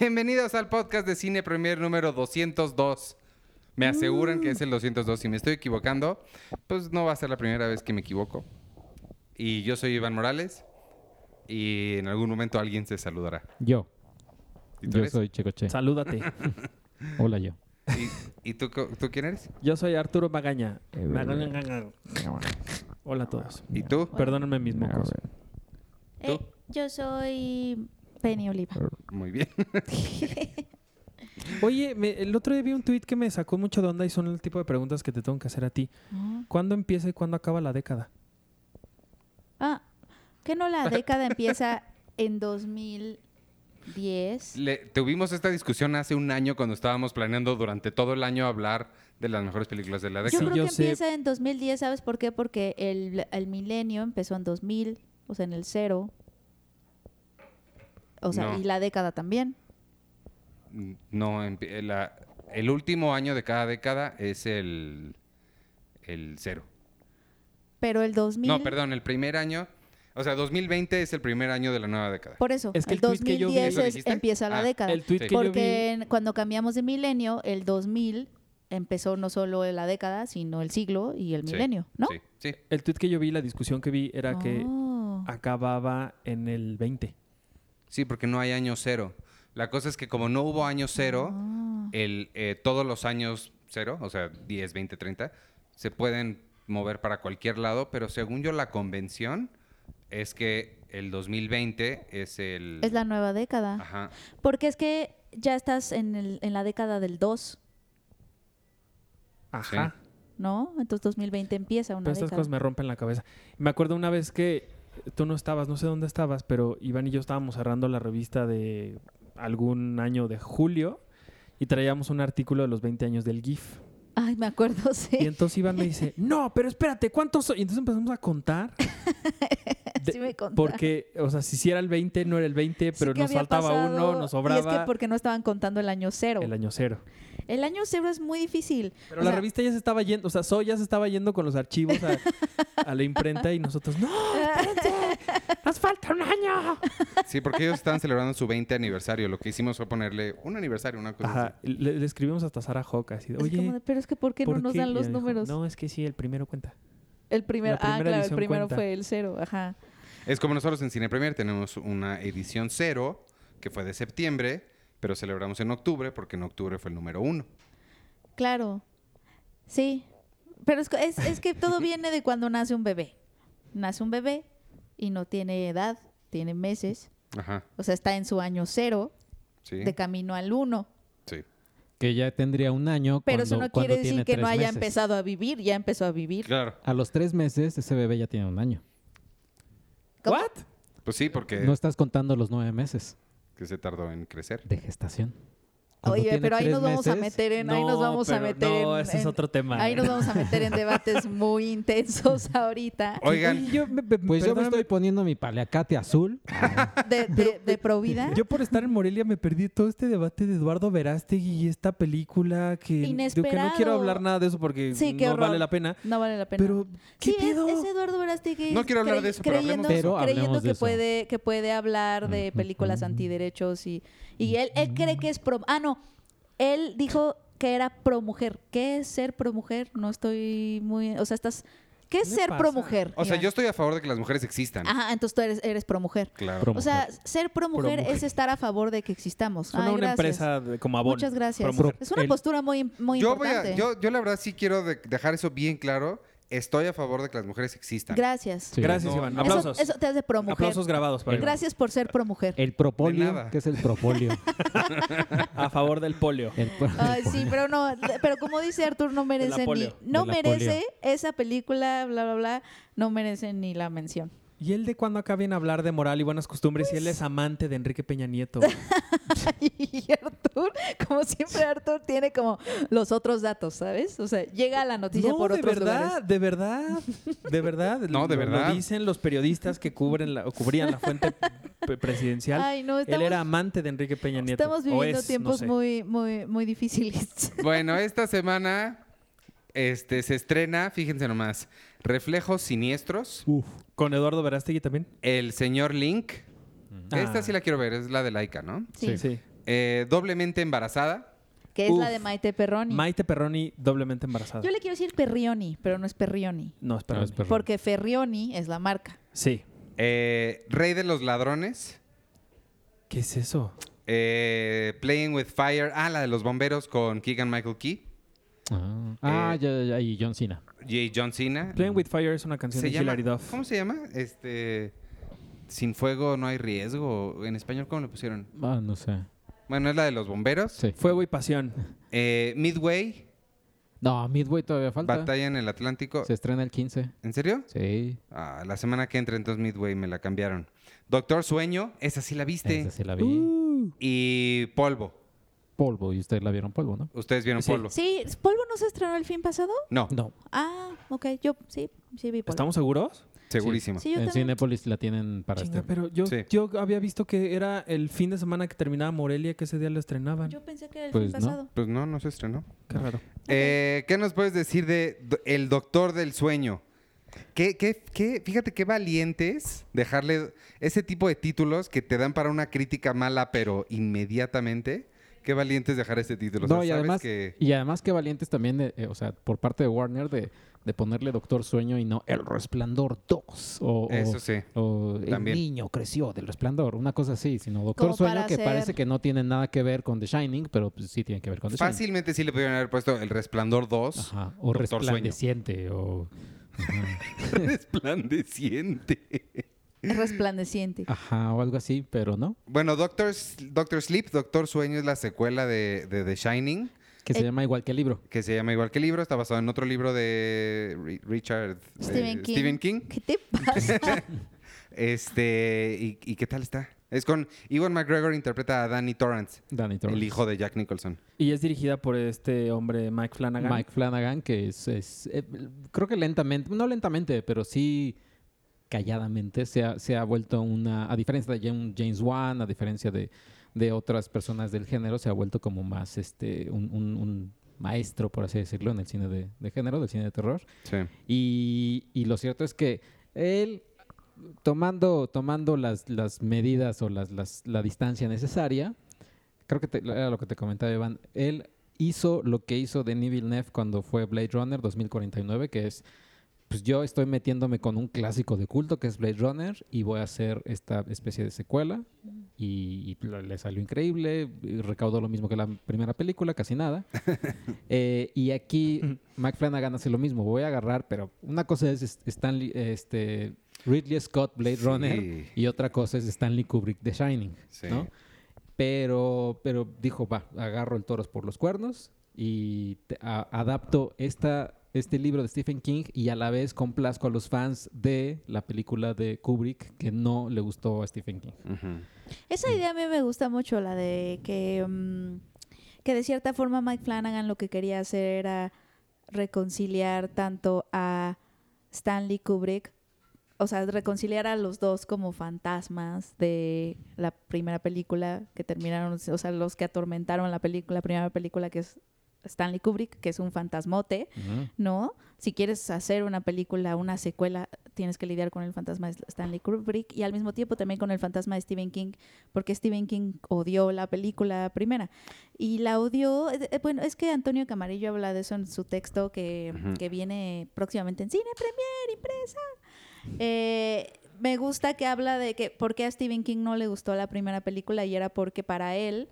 Bienvenidos al podcast de Cine Premier número 202. Me aseguran que es el 202. Si me estoy equivocando, pues no va a ser la primera vez que me equivoco. Y yo soy Iván Morales. Y en algún momento alguien se saludará. Yo. ¿Y tú Yo eres? soy Checoche. Salúdate. Hola, yo. ¿Y, y tú, tú quién eres? Yo soy Arturo Magaña. Eh, Magaña. Hola a todos. ¿Y tú? Perdónenme mis mocos. ¿Tú? Eh, yo soy Penny Oliva. Muy bien. Oye, me- el otro día vi un tweet que me sacó mucho de onda y son el tipo de preguntas que te tengo que hacer a ti. Ah. ¿Cuándo empieza y cuándo acaba la década? Ah, ¿que no la década empieza en 2010? Le- tuvimos esta discusión hace un año cuando estábamos planeando durante todo el año hablar de las mejores películas de la Yo década. creo yo que sé. empieza en 2010, ¿sabes por qué? Porque el, el milenio empezó en 2000, o sea, en el cero. O sea, No. y la década también. No, la- el último año de cada década es el, el cero. Pero el 2000... No, perdón, el primer año, o sea, 2020 es el primer año de la nueva década. Por eso, Es que el el tuit que yo vi- 2010 ¿Lo es- empieza la Ah, década. El tweet Sí. que yo vi... Porque cuando cambiamos de milenio, el 2000 empezó no solo la década, sino el siglo y el Sí, milenio, ¿no? Sí, sí. El tweet que yo vi, la discusión que vi era que Oh. acababa en el 20. Sí, porque no hay año cero. La cosa es que como no hubo año cero, Ah. el, eh, todos los años cero, o sea, 10, 20, 30, se pueden mover para cualquier lado, pero según yo la convención es que el 2020 es el... Es la nueva década. Ajá. Porque es que ya estás en, el- en la década del 2, Ajá. ¿no? Entonces 2020 empieza una Pero estas década. cosas me rompen la cabeza. Me acuerdo una vez que tú no estabas, no sé dónde estabas, pero Iván y yo estábamos cerrando la revista de algún año de julio y traíamos un artículo de los 20 años del GIF. Ay, me acuerdo, sí. Y entonces Iván me dice, no, pero espérate, ¿cuántos son? Y entonces empezamos a contar. de- Sí me contaron. porque, o sea, si sí era el 20, no era el 20, Sí pero nos faltaba pasado, uno, nos Y es sobraba que porque no estaban contando el año cero. el año cero. El año cero es muy difícil. Pero O la sea, revista ya se estaba yendo, o sea, Soy ya se estaba yendo con los archivos a, a la imprenta y nosotros, no, espérense, nos falta un año. Sí, porque ellos estaban celebrando su 20 aniversario. Lo que hicimos fue ponerle un aniversario, una cosa Ajá, así. le, le escribimos hasta Sara Hawk así, de, es oye, como de, pero es que ¿por qué no ¿por nos qué?" dan los números? no, es que sí, el primero cuenta. El primer, ah, claro, el primero cuenta. fue el cero, ajá. Es como nosotros en Cine Premier tenemos una edición cero, que fue de septiembre, pero celebramos en octubre porque en octubre fue el número uno. Claro. Sí. Pero es, que- es, es que todo viene de cuando nace un bebé. Nace un bebé y no tiene edad, tiene meses. Ajá, O sea, está en su año cero, sí. de camino al uno. Que ya tendría un año Pero cuando, eso no quiere decir que no haya meses. empezado a vivir, ya empezó a vivir. Claro. A los tres meses, ese bebé ya tiene un año. ¿Cómo? ¿What? Pues sí, porque No estás contando los nueve meses que se tardó en crecer. de gestación. Cuando Oye, pero ahí nos vamos a meses, meter en, ahí nos No, vamos a meter no, en, ese es otro tema. ahí nos vamos a meter en debates muy intensos ahorita Oigan, yo, me- me- Pues yo me estoy poniendo mi paliacate azul. de, de, de Provida. Yo por estar en Morelia me perdí todo este debate de Eduardo Verástegui y esta película que, digo que no Inesperado. quiero hablar nada de eso porque Sí, no horror. vale la pena. No vale la pena. Pero, ¿qué sí, es, pedo? es Eduardo Verástegui. No quiero hablar de eso, pero creyendo. Pero creyendo que eso. puede que puede hablar de Ujú, películas ujú. antiderechos y y él él cree que es pro ah no él dijo que era pro mujer qué es ser pro mujer no estoy muy o sea estás qué es ¿Qué ser pasa? pro mujer o sea, yo estoy a favor de que las mujeres existan. ajá entonces tú eres eres pro mujer Claro. Pro o sea mujer. ser pro mujer mujer. es estar a favor de que existamos Suena Ay, una gracias. empresa de- como Avon. muchas gracias Pro es una El- postura muy muy yo, voy importante a, yo, yo la verdad sí quiero de- dejar eso bien claro. Estoy a favor de que las mujeres existan. gracias Sí. Gracias, No, Iván. no. Eso- Aplausos. eso, te hace pro mujer Aplausos grabados para Iván. gracias por ser pro mujer El propolio, que es el propolio. A favor del polio. Ay, sí, pero no, pero como dice Artur, no merece ni, no merece esa película, bla, bla, bla, no merece ni la mención. ¿Y él de cuándo acá viene a hablar de moral y buenas costumbres? y él es amante de Enrique Peña Nieto. Y Artur, como siempre, Artur tiene como los otros datos, ¿sabes? O sea, llega a la noticia no, por de otros verdad, lugares. de verdad, de verdad. No, de verdad. Lo dicen los periodistas que cubren la, o cubrían la fuente presidencial. Ay, no, él estamos, era amante de Enrique Peña Nieto. estamos viviendo es, tiempos no sé. muy, muy, muy difíciles. Bueno, esta semana este, se estrena, fíjense nomás, Reflejos Siniestros, Uf. ¿Con Eduardo Verástegui también? El Señor Link Esta sí la quiero ver, es la de Laika, ¿no? Sí. Sí. Eh, doblemente embarazada. Que es la de Maite Perroni. Maite Perroni doblemente embarazada. Yo le quiero decir Perrioni, pero no es Perrioni. No, espera. No, es Perroni. Porque Ferrioni es la marca. Sí. Eh, Rey de los ladrones. ¿Qué es eso? Eh, Playing with Fire. Ah, la de los bomberos con Keegan Michael Key. Ah, Ah, Eh, ya, ya, ya, y John Cena. J. John Cena. Playing with Fire es una canción Se de llama, Hilary Duff. ¿Cómo se llama? Este. Sin fuego no hay riesgo. En español, ¿cómo le pusieron? Ah, no sé. Bueno, es la de los bomberos. Sí. Fuego y pasión. Eh, Midway, No, Midway todavía falta. Batalla en el Atlántico. Se estrena el 15. ¿En serio? Sí. Ah, la semana que entra, entonces Midway me la cambiaron. Doctor Sueño, esa sí la viste. Esa sí la vi. Uh. Y Polvo. Polvo. Y ustedes la vieron polvo, ¿no? ¿Ustedes vieron Sí. Polvo? Sí, ¿Polvo no se estrenó el fin pasado? No, No. Ah, ok. Yo sí, sí vi Polvo. ¿Estamos seguros? segurísimo. Sí, en también. Cinépolis la tienen para Chinga, este. pero yo, Sí. yo había visto que era el fin de semana que terminaba Morelia, que ese día lo estrenaban. Yo pensé que era el Pues fin no. pasado. Pues no, no se estrenó. Qué raro. Eh, ¿Qué nos puedes decir de El Doctor del Sueño? ¿Qué, qué, qué- fíjate qué valientes dejarle ese tipo de títulos que te dan para una crítica mala, pero inmediatamente. Qué valientes dejar ese título. O sea, No, y sabes además, que- y además que valientes también, de, eh, o sea, por parte de Warner de, de ponerle Doctor Sueño y no El Resplandor 2. O, Eso sí. o el niño creció del resplandor, una cosa así, sino Doctor Sueño que hacer- parece que no tiene nada que ver con The Shining, pero pues, sí tiene que ver con The Shining. Fácilmente sí le pudieron haber puesto El Resplandor 2. Ajá, o Doctor Sueño. resplandeciente, o... Ajá. Resplandeciente. Resplandeciente. Ajá, o algo así, pero no. Bueno, Doctor, S- Doctor Sleep, Doctor Sueño es la secuela de, de The Shining, Que se Eh, llama igual que el libro. que se llama igual que el libro, está basado en otro libro de Ri- Richard eh, Stephen King. Stephen King. ¿Qué te pasa? Este, ¿y, y qué tal está? Es con Ewan McGregor interpreta a Danny Torrance, Danny Torrance. el hijo de Jack Nicholson. Y es dirigida por este hombre Mike Flanagan. Mike Flanagan, que es, es, eh, creo que lentamente, no lentamente, pero sí calladamente se ha, se ha vuelto una, a diferencia de Jam- James Wan, a diferencia de, de otras personas del género, se ha vuelto como más este un, un- un maestro, por así decirlo, en el cine de, de género, del cine de terror. Sí. Y, y lo cierto es que él, tomando, tomando las, las medidas o las, las- la distancia necesaria, creo que te- era lo que te comentaba, Iván, él hizo lo que hizo Denis Villeneuve cuando fue Blade Runner 2049, que es, pues yo estoy metiéndome con un clásico de culto que es Blade Runner y voy a hacer esta especie de secuela y, y le salió increíble, recaudó lo mismo que la primera película, casi nada. Eh, y aquí Mike Flanagan hace lo mismo. Voy a agarrar, pero una cosa es Stanley, este, Ridley Scott Blade Sí. Runner y otra cosa es Stanley Kubrick The Shining, Sí. ¿no? Pero, pero dijo, va, agarro el toros por los cuernos y te- a- adapto esta, este libro de Stephen King y a la vez complazco a los fans de la película de Kubrick que no le gustó a Stephen King. Esa idea a mí me gusta mucho, la de que, mm, que de cierta forma Mike Flanagan lo que quería hacer era reconciliar tanto a Stanley Kubrick, o sea, reconciliar a los dos como fantasmas de la primera película que terminaron, o sea, los que atormentaron la película, la primera película que es Stanley Kubrick, que es un fantasmote, ¿no? Si quieres hacer una película, una secuela, tienes que lidiar con el fantasma de Stanley Kubrick y al mismo tiempo también con el fantasma de Stephen King, porque Stephen King odió la película primera. Y la odió, eh, eh, bueno, es que Antonio Camarillo habla de eso en su texto que, que viene próximamente en cine, premier, impresa. Eh, me gusta que habla de que por qué a Stephen King no le gustó la primera película y era porque para él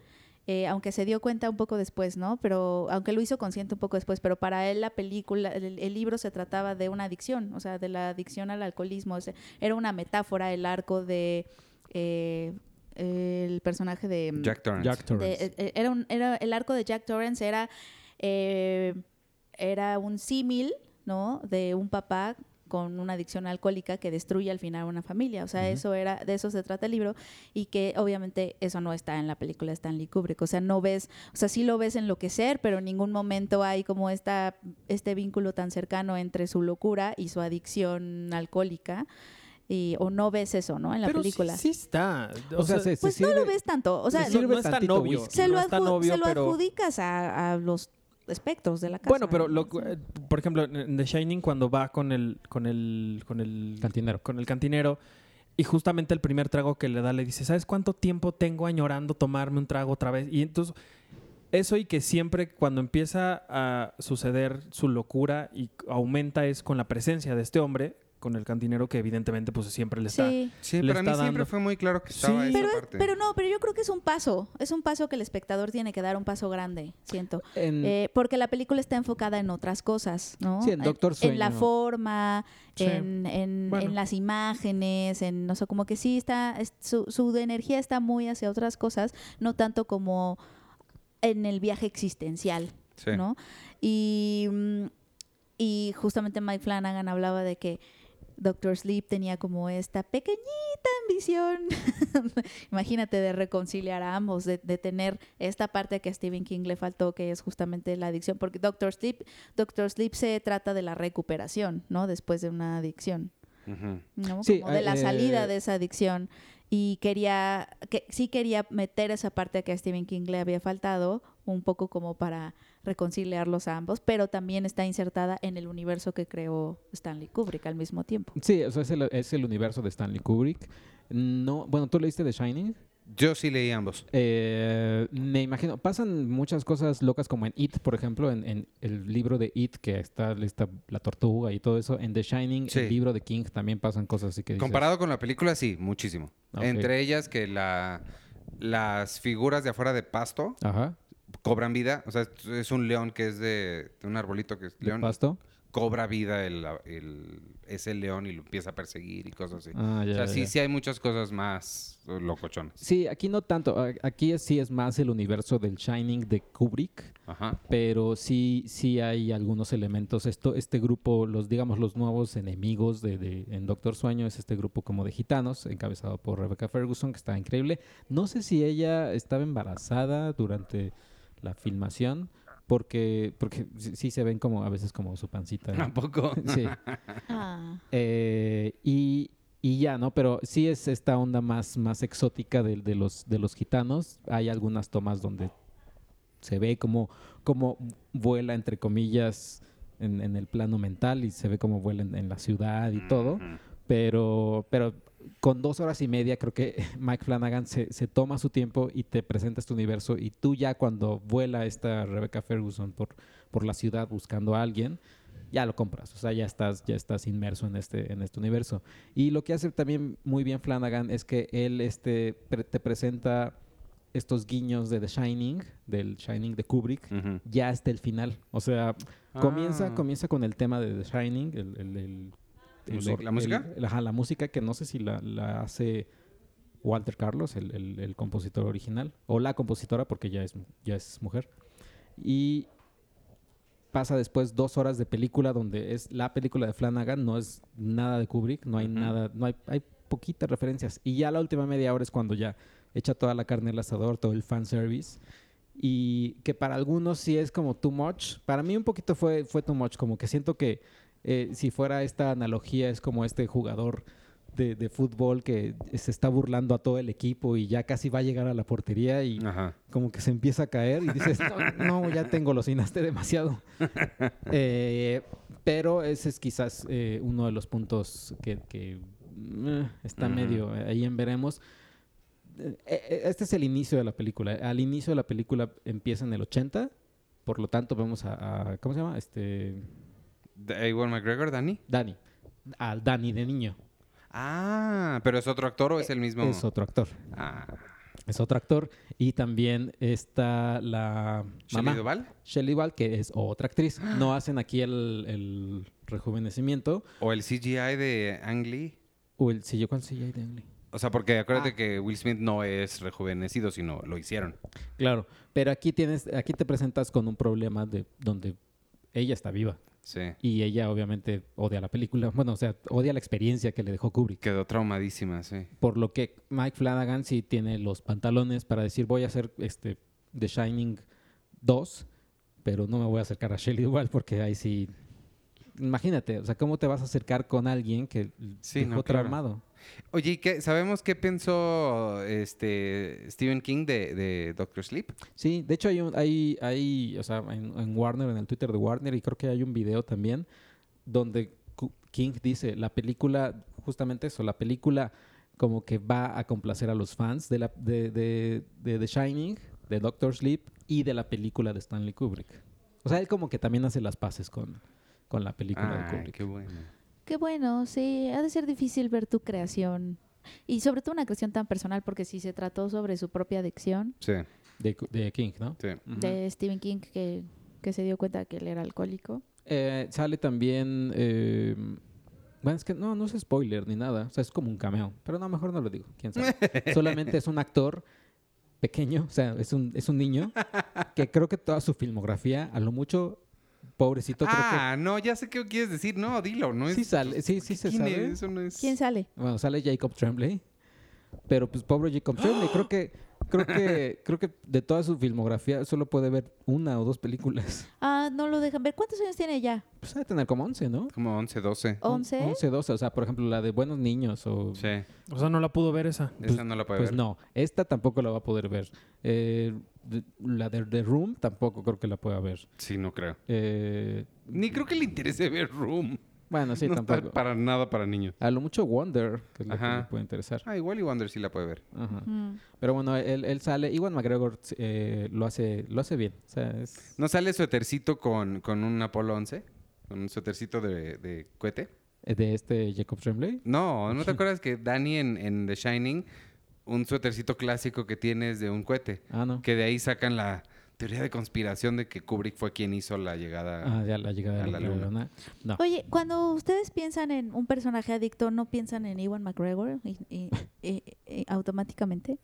eh, aunque se dio cuenta un poco después, ¿no? Pero aunque lo hizo consciente un poco después, pero para él la película, el, el libro se trataba de una adicción, o sea, de la adicción al alcoholismo. o sea, era una metáfora el arco de eh, el personaje de mm, Jack Torrance. Jack Torrance. de- eh, era un, era el arco de Jack Torrance era eh, era un símil, ¿no? De un papá con una adicción alcohólica que destruye al final una familia. O sea, eso era, de eso se trata el libro, y que obviamente eso no está en la película de Stanley Kubrick. O sea, no ves, o sea, sí lo ves enloquecer, pero en ningún momento hay como esta, este vínculo tan cercano entre su locura y su adicción alcohólica. Y, o no ves eso, ¿no? En la Pero película. Sí, sí está. O, sea, se, se Pues no sirve- lo ves tanto. O sea, se no, es tan obvio. whisky. se lo, no es tan adju- obvio, se lo adjudicas a, a los espectros de la casa. Bueno, pero lo, eh, por ejemplo, en The Shining cuando va con el con el con el Cantinero. con el cantinero Y justamente el primer trago que le da le dice, ¿sabes cuánto tiempo tengo añorando tomarme un trago otra vez? Y entonces, eso y que siempre cuando empieza a suceder su locura y aumenta es con la presencia de este hombre, con el cantinero que evidentemente pues siempre le está... Sí. Sí, Le para mí está siempre dando- fue muy claro que estaba Sí. esa Pero, parte. pero no, pero yo creo que es un paso. Es un paso que el espectador tiene que dar, un paso grande, siento. En- Eh, porque la película está enfocada en otras cosas, ¿no? Sí, en Doctor En la Sueño. forma, Sí. en, en- Bueno. en las imágenes, en, no sé, como que sí está, es- su, su energía está muy hacia otras cosas, no tanto como en el viaje existencial, Sí. ¿no? Y, mm, y justamente Mike Flanagan hablaba de que Doctor Sleep tenía como esta pequeñita ambición, imagínate, de reconciliar a ambos, de, de tener esta parte que a Stephen King le faltó, que es justamente la adicción, porque Doctor Sleep, Doctor Sleep se trata de la recuperación, ¿no? Después de una adicción. ¿no? Sí, como de la eh, salida de esa adicción y quería que sí quería meter esa parte que a Stephen King le había faltado un poco como para reconciliarlos a ambos pero también está insertada en el universo que creó Stanley Kubrick al mismo tiempo Sí, o sea, es el, es el universo de Stanley Kubrick. No, bueno, ¿tú leíste The Shining? Yo sí leí ambos. Eh, me imagino, pasan muchas cosas locas como en It, por ejemplo, en, en el libro de It, que está, está la tortuga y todo eso. En The Shining, Sí. el libro de King, también pasan cosas así que dices, Comparado con la película, sí, muchísimo. Entre ellas que la, las figuras de afuera de pasto Ajá, cobran vida. O sea, es- un león que es de, de un arbolito que es león. pasto. Cobra vida el, el- ese león y lo empieza a perseguir y cosas así. Ah, ya, o sea, ya, sí, ya. sí hay muchas cosas más locochonas. Sí, aquí no tanto. Aquí sí es más el universo del Shining de Kubrick. Ajá. pero sí sí hay algunos elementos esto este grupo los digamos los nuevos enemigos de, de- en Doctor Sueño es este grupo como de gitanos encabezado por Rebecca Ferguson que está increíble no sé si ella estaba embarazada durante la filmación porque porque sí, sí se ven como a veces como su pancita Tampoco. sí ah, eh, y, y ya, ¿no? Pero sí es esta onda más, más exótica de, de los, de los gitanos. Hay algunas tomas donde se ve como, como vuela, entre comillas, en, en el plano mental y se ve como vuela en, en la ciudad y todo. Pero, pero con dos horas y media creo que Mike Flanagan se, se toma su tiempo y te presenta este universo y tú ya cuando vuela esta Rebecca Ferguson por, por la ciudad buscando a alguien, ya lo compras, o sea, ya estás, ya estás inmerso en este, en este universo. Y lo que hace también muy bien Flanagan es que él este, pre- te presenta estos guiños de The Shining, del Shining de Kubrick, ya hasta el final. O sea, comienza, Ah. comienza con el tema de The Shining, el, el- el- el Música- ¿la el- ajá, la música que no sé si la, la hace Walter Carlos, el, el- compositor original, o la compositora porque ya es, ya es mujer. Y pasa después dos horas de película donde es la película de Flanagan, no es nada de Kubrick, no hay Ujú. nada, no hay, hay poquitas referencias. Y ya la última media hora es cuando ya echa toda la carne al asador, todo el fanservice. Y que para algunos sí es como too much. Para mí un poquito fue, fue too much, como que siento que eh, si fuera esta analogía es como este jugador de, de fútbol que se está burlando a todo el equipo y ya casi va a llegar a la portería y Ajá. como que se empieza a caer y dices, no, no, ya tengo, lo cinaste demasiado. Eh, pero ese es quizás eh, uno de los puntos que, que, está medio ahí en veremos. Este es el inicio de la película. Al inicio de la película empieza en el 80, por lo tanto vemos a, a- ¿cómo se llama? Este, ¿De Ewan McGregor, Danny? Danny. Al Danny de niño. Ah, pero es otro actor o es el mismo. Es otro actor. Ah, Es otro actor. Y también está la ¿Shelley mamá. Duvall? Shelley Duvall, que es otra actriz. No hacen aquí el, el rejuvenecimiento. ¿O el CGI de Ang Lee? O el yo cuál CGI de Ang Lee. O sea, porque acuérdate Ah. que Will Smith no es rejuvenecido, sino lo hicieron. Claro. Pero aquí tienes, aquí te presentas con un problema de donde ella está viva. Sí. Y ella obviamente odia la película. Bueno, o sea, odia la experiencia que le dejó Kubrick. Quedó traumadísima, sí. Por lo que Mike Flanagan sí tiene los pantalones para decir voy a hacer este The Shining 2, pero no me voy a acercar a Shelley Duvall porque ahí sí. Imagínate, o sea, ¿cómo te vas a acercar con alguien que Sí, dejó no, claro. Oye, ¿y qué, ¿sabemos qué pensó este Stephen King de, de Doctor Sleep? Sí, de hecho hay un, hay, hay, o sea, en, en Warner, en el Twitter de Warner, y creo que hay un video también donde King dice la película, justamente eso, la película como que va a complacer a los fans de, la, de, de, de The Shining, de Doctor Sleep y de la película de Stanley Kubrick. O sea, él como que también hace las paces con, con la película de Ay, Kubrick. qué bueno. Qué bueno, sí, ha de ser difícil ver tu creación. Y sobre todo una creación tan personal, porque si se trató sobre su propia adicción Sí, De, King, ¿no? sí. De Stephen King, que, que se dio cuenta que él era alcohólico. Eh, sale también... eh, bueno, es que no, no es spoiler ni nada. O sea, es como un cameo. Pero no, mejor no lo digo. ¿Quién sabe? Solamente es un actor pequeño, o sea, es un, es un niño que creo que toda su filmografía, a lo mucho, pobrecito, Ah, no, ya sé qué quieres decir. No, dilo, no creo es... que sí sale, sí, sí se ¿Quién sabe. es? Eso no es... ¿Quién sale? Bueno, sale Jacob Tremblay, pero pues pobre Jacob Tremblay, creo que creo que creo que de toda su filmografía solo puede ver una o dos películas. Ah, no lo dejan ver. ¿Cuántos años tiene ya? Pues ha de tener como 11, ¿no? Como 11, 12. ¿11? 11, 12, o sea, por ejemplo, la de Buenos Niños o Sí, O sea, no la pudo ver esa. esa no la puede Pues ver. no, esta tampoco la va a poder ver. Eh, la de The Room tampoco creo que la pueda ver. Sí, no creo. Eh, Ni creo que le interese ver Room. bueno, sí, no está tampoco. para nada para niños. A lo mucho Wonder, que es lo que Ajá. le puede interesar. Ah, igual y Wonder sí la puede ver. Ajá. Mm. Pero bueno, él, él sale. Iwan McGregor eh, lo hace lo hace bien. O sea, es... ¿No sale suétercito con, con un Apolo 11? Con un suétercito de, de cohete. de este Jacob Tremblay. No, ¿no te acuerdas que Danny en, en The Shining, un suétercito clásico que tiene es de un cohete? Ah, no. Que de ahí sacan la teoría de conspiración de que Kubrick fue quien hizo la llegada. Ah, ya la llegada a la la luna. luna. No. Oye, cuando ustedes piensan en un personaje adicto, ¿no piensan en Ewan McGregor y- y- y- y- automáticamente?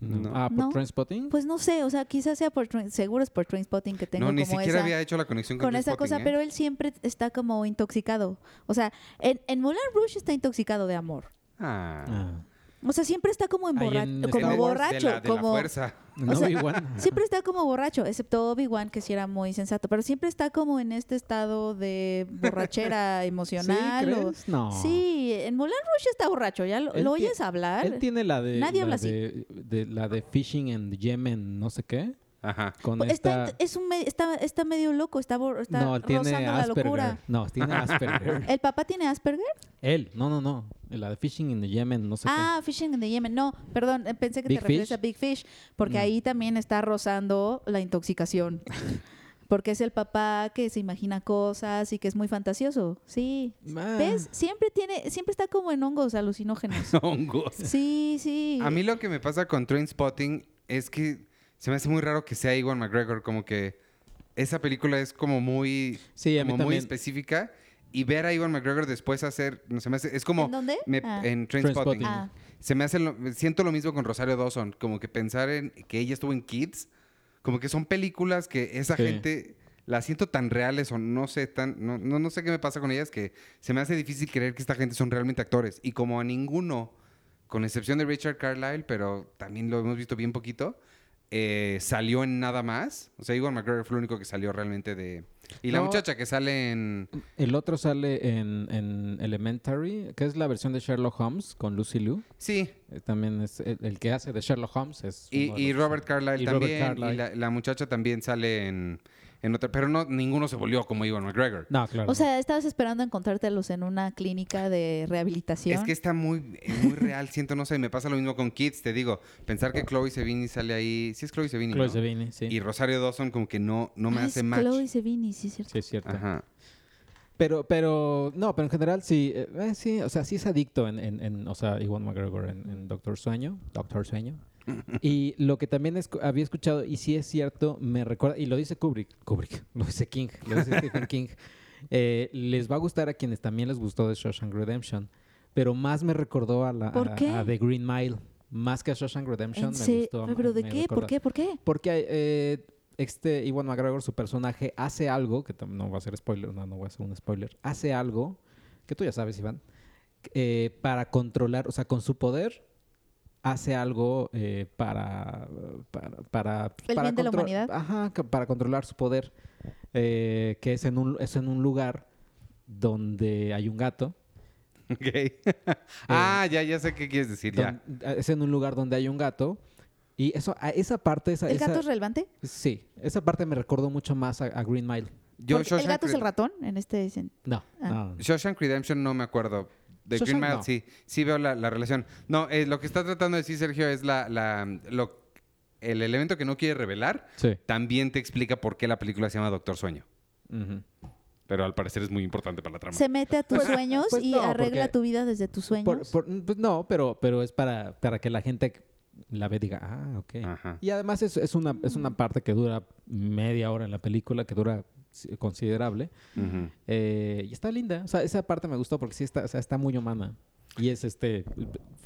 no. Ah, por No. Trainspotting. Pues no sé, o sea, quizás sea por, seguro es por Trainspotting que tengo no, ni como siquiera esa, había hecho la conexión con, con esa cosa, ¿eh? pero él siempre está como intoxicado. O sea, en, en Moulin Rouge está intoxicado de amor. Ah. Ah. O sea, siempre está como, en como Star Wars, borracho, De la, de la como sea, igual. siempre está como borracho, excepto Obi-Wan que sí era muy sensato, pero siempre está como en este estado de borrachera emocional. ¿Sí, o- crees? No. Sí, en Moulin Rouge está borracho, ya lo, oyes hablar. Él tiene la de. Nadie la habla así. de, de- la de Fishing en Yemen, no sé qué. Ajá. Con Pues está, esta. es un me- está, está medio loco, está, bor- está no, tiene rozando la Asperger. locura. No, tiene Asperger. ¿El papá tiene Asperger? Él, no, no, no. La de Fishing in the Yemen, no sé Ah, Fishing in the Yemen. No, perdón, eh, pensé que Big te refieres Fish. a Big Fish, porque No. ahí también está rozando la intoxicación. porque es el papá que se imagina cosas y que es muy fantasioso. Sí. Ah, ¿Ves? Siempre tiene, siempre está como en hongos alucinógenos. Hongos. Sí, sí. A mí lo que me pasa con Trainspotting es que se me hace muy raro que sea Iwan McGregor, como que esa película es como muy, Sí, como muy específica y ver a Iwan McGregor después hacer, no se me hace, es como ¿En dónde? me- Ah. en Trainspotting. Trainspotting. Ah. Se me hace, lo- siento lo mismo con Rosario Dawson, como que pensar en que ella estuvo en Kids, como que son películas que esa Sí. gente las siento tan reales o no sé tan, no, no, no sé qué me pasa con ellas que se me hace difícil creer que esta gente son realmente actores y como a ninguno, con excepción de Richard Carlyle, pero también lo hemos visto bien poquito, eh, salió en nada más. O sea, Iwan McGregor fue el único que salió realmente de... Y la No. muchacha que sale en... El otro sale en, en Elementary, que es la versión de Sherlock Holmes con Lucy Liu. Sí, Eh, También es el, el que hace de Sherlock Holmes. Es Y, Robert Carlyle y Robert también. Carlyle. Y la, la muchacha también sale en, en otra. Pero no, ninguno se volvió como Iwan McGregor. No, claro. O sea, estabas esperando encontrártelos en una clínica de rehabilitación. Es que está muy, muy real, siento, no sé, me pasa lo mismo con Kids, te digo. Pensar que Chloe Sevigny sale ahí. Sí es Chloe Sevigny, Chloe ¿no? Sevigny, sí. Y Rosario Dawson como que no, no me Ah, hace es match. Chloe Sevigny, sí, es cierto. Sí, es cierto. Ajá. Pero, pero, no, pero en general sí, eh, eh, sí, o sea, sí es adicto en, en, en o sea, Iwan McGregor en, en Doctor Sueño, Doctor Sueño. Y lo que también había escuchado, y sí es cierto, me recuerda, y lo dice Kubrick, Kubrick, lo dice King, lo dice Stephen King, eh, les va a gustar a quienes también les gustó de Shawshank Redemption, pero más me recordó a, la, ¿Por a- The Green Mile, más que a Shawshank Redemption, ¿En me gustó. ¿Pero de me qué? ¿Por qué? ¿Por qué? porque eh, este Iwan McGregor, su personaje, hace algo, que no va a ser spoiler, no, no voy a hacer un spoiler, hace algo, que tú ya sabes, Iván, eh, para controlar, o sea, con su poder, hace algo eh, para, para, para, ¿El para bien de la humanidad? Ajá, para controlar su poder, eh, que es en, un, es en un lugar donde hay un gato. Ok. ah, ya, ya sé qué quieres decir, ya. don- es en un lugar donde hay un gato. Y eso, a esa parte, esa, ¿El esa- gato es relevante? sí, esa parte me recordó mucho más a, a Green Mile. Yo, ¿El gato es el ratón en este... No, Ah. no. Shawshank Redemption no me acuerdo. De Shawshank, Green Mile, no. sí. Sí veo la, la relación. No, eh, lo que está tratando de decir Sergio es la, la, lo, el elemento que no quiere revelar. Sí. También te explica por qué la película se llama Doctor Sueño. Pero al parecer es muy importante para la trama. Se mete a tus sueños pues y no, arregla tu vida desde tus sueños. Por- por- pues no, pero, pero es para, para que la gente la ve y diga, ah, ok. Ajá. Y además es, es, una, es una parte que dura media hora en la película, que dura considerable. Eh, y está linda. O sea, esa parte me gustó porque sí está, o sea, está muy humana. Y es este.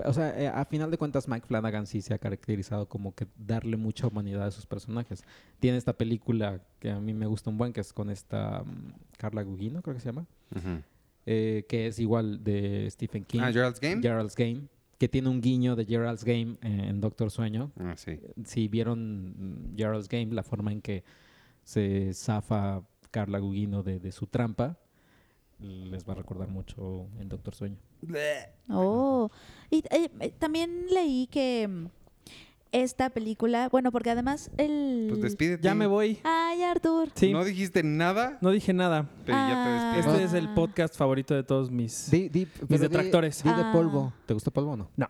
O sea, eh, a final de cuentas, Mike Flanagan sí se ha caracterizado como que darle mucha humanidad a sus personajes. Tiene esta película que a mí me gusta un buen, que es con esta mm, Carla Gugino, creo que se llama. Eh, que es igual de Stephen King. Ah, Gerald's Game. Gerald's Game. Que tiene un guiño de Gerald's Game eh, en Doctor Sueño. Ah, sí. Si vieron mm, Gerald's Game, la forma en que se zafa Carla Gugino de, de su trampa, les va a recordar mucho en Doctor Sueño. Oh, y eh, eh, también leí que mm, esta película, bueno, porque además el... Pues despídete. Ya me voy. Ay, Artur. Sí. No dijiste nada, No dije nada. pero ya Ah. te despides. Este es el podcast favorito de todos mis... Di, di- detractores. Di, de Ah. polvo. ¿Te gustó polvo o no? No.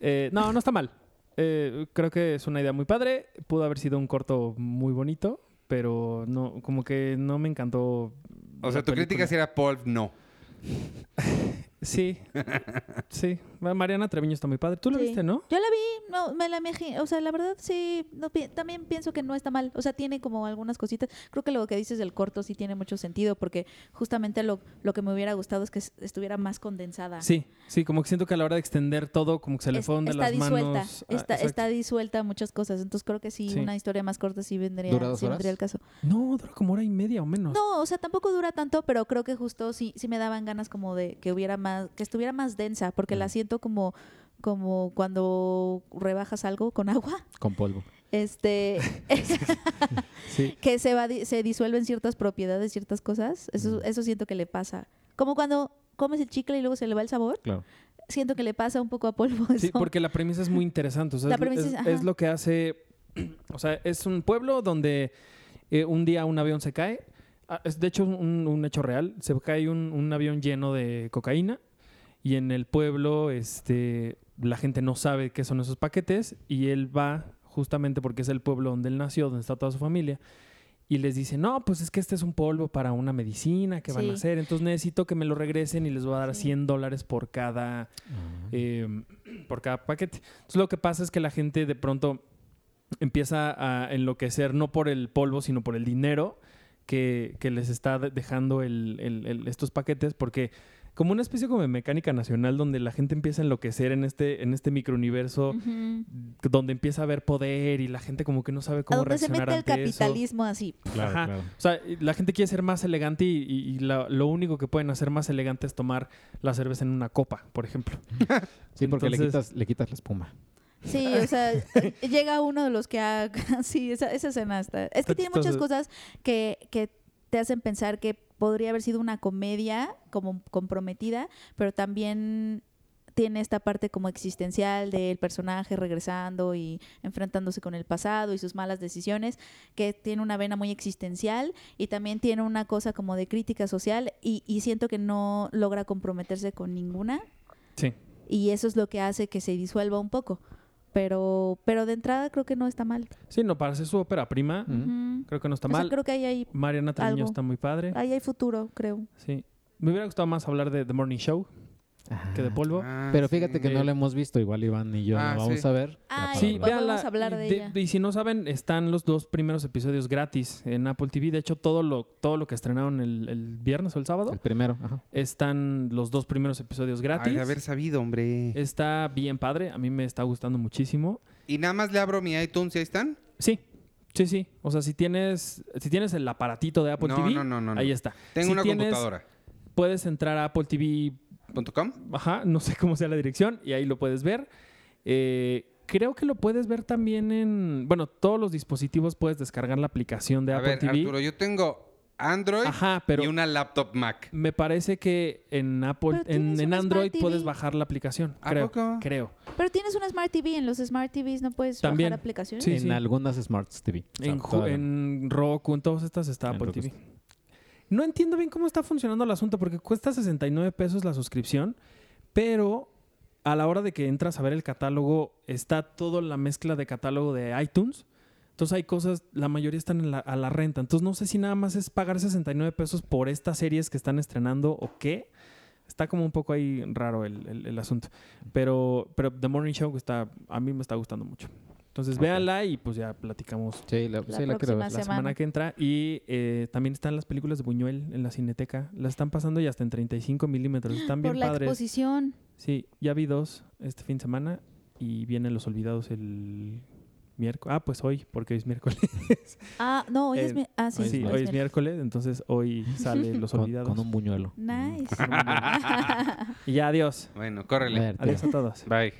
Eh, no, no está mal. Eh, creo que es una idea muy padre. Pudo haber sido un corto muy bonito, pero no, como que no me encantó. O sea, tu crítica sí era Paul, no. Sí, sí. Mariana Treviño está muy padre. ¿Tú lo Sí. viste, no? Yo la vi, no, me la imagino, o sea, la verdad sí, no, pi- también pienso que no está mal, o sea, tiene como algunas cositas, creo que lo que dices del corto sí tiene mucho sentido, porque justamente lo, lo que me hubiera gustado es que es- estuviera más condensada. Sí, sí, como que siento que a la hora de extender todo, como que se le Es- fueron de está las disuelta, manos. Ah, está, exacto. está disuelta muchas cosas, entonces creo que sí, Sí. una historia más corta sí vendría, ¿Dura dos sí horas? vendría el caso. No, dura como hora y media o menos. No, o sea, tampoco dura tanto, pero creo que justo sí, sí me daban ganas como de que hubiera más, que estuviera más densa, porque la Mm. Siento como, como cuando rebajas algo con agua, Con polvo. este, Sí. que se va, se disuelven ciertas propiedades, ciertas cosas. Eso, Mm. eso siento que le pasa. Como cuando comes el chicle y luego se le va el sabor, Claro. siento que le pasa un poco a polvo eso. Sí, porque la premisa es muy interesante. O sea, La es- premisa es, lo que hace. O sea, es un pueblo donde eh, un día un avión se cae. Ah, Es de hecho un, un hecho real. Se cae un, un avión lleno de cocaína y en el pueblo este, la gente no sabe qué son esos paquetes y él va justamente porque es el pueblo donde él nació, donde está toda su familia. Y les dice, no, pues es que este es un polvo para una medicina que van a hacer. Entonces necesito que me lo regresen y les voy a dar Sí. 100 dólares por cada eh, por cada paquete. Entonces lo que pasa es que la gente de pronto empieza a enloquecer no por el polvo, sino por el dinero que, que les está de- dejando el- el- el- estos paquetes, porque como una especie como de mecánica nacional donde la gente empieza a enloquecer en este, en este microuniverso, Ujú. donde empieza a haber poder y la gente como que no sabe A cómo donde se reaccionar mete el ante eso. capitalismo así. Claro, Ajá. claro. O sea, la gente quiere ser más elegante y, y- y la- lo único que pueden hacer más elegante es tomar la cerveza en una copa, por ejemplo. Sí, porque le, quitas, le quitas la espuma. Sí, o sea, llega uno de los que ha... Sí, esa, esa escena está... Es que Está tiene muchas cosas que, que te hacen pensar que podría haber sido una comedia como comprometida, pero también tiene esta parte como existencial del personaje regresando y enfrentándose con el pasado y sus malas decisiones, que tiene una vena muy existencial y también tiene una cosa como de crítica social y, y siento que no logra comprometerse con ninguna Sí. y eso es lo que hace que se disuelva un poco. Pero, pero de entrada creo que no está mal. Sí, no, para hacer su ópera prima, creo que no está O sea, mal. creo que ahí hay, Mariana Treviño algo. está muy padre. ahí hay futuro, creo. Sí. Me hubiera gustado más hablar de The Morning Show que de polvo. Ah, Pero sí. fíjate que no la hemos visto, igual Iván y yo Ah, la vamos sí. a ver. Ay, Sí, para Igual hablar. de Y ella. Y si no saben, están los dos primeros episodios gratis en Apple TV. De hecho, todo lo, todo lo que estrenaron el, el viernes o el sábado, El primero, ajá. están los dos primeros episodios gratis. Ay, de haber sabido, hombre. Está bien padre. A mí me está gustando muchísimo. Y nada más le abro mi iTunes y ahí están. Sí, sí, sí. O sea, si tienes, si tienes el aparatito de Apple No, TV, no, no, no, no. ahí está. Tengo Si una tienes- computadora. Puedes entrar a Apple TV ¿Punto com? Ajá, no sé cómo sea la dirección y ahí lo puedes ver. Eh, creo que lo puedes ver también en... Bueno, todos los dispositivos puedes descargar la aplicación de A Apple ver, TV. Arturo, yo tengo Android Ajá, pero y una laptop Mac. me parece que en Apple, en, Android Smart puedes bajar la aplicación. ¿A creo, poco? creo. Pero tienes una Smart TV. En los Smart TVs no puedes También. bajar aplicaciones. Sí, en sí. algunas Smarts TV. O sea, En, en Roku, en todas estas está En Apple Roku TV. No entiendo bien cómo está funcionando el asunto porque cuesta 69 pesos la suscripción, pero a la hora de que entras a ver el catálogo está toda la mezcla de catálogo de iTunes. Entonces hay cosas, la mayoría están en la- a la renta. Entonces no sé si nada más es pagar 69 pesos por estas series que están estrenando o qué. Está como un poco ahí raro el, asunto. Pero, pero The Morning Show está, a mí me está gustando mucho. Entonces Ok. véanla y pues ya platicamos Sí, la, La sí, la quiero próxima ver. la semana. Semana. que entra. Y eh, también están las películas de Buñuel en la Cineteca. Las están pasando ya hasta en 35 milímetros. Están bien Por la padres. exposición. Sí, ya vi dos este fin de semana y vienen Los Olvidados el miércoles. Ah, pues hoy, porque hoy es miércoles. Ah, no, hoy es Eh, mi... Ah, sí, sí, hoy hoy es mi- miércoles, entonces hoy sale Los Con, Olvidados. con un buñuelo. Nice. Y ya, adiós. Bueno, córrele. Adiós a todos. Bye.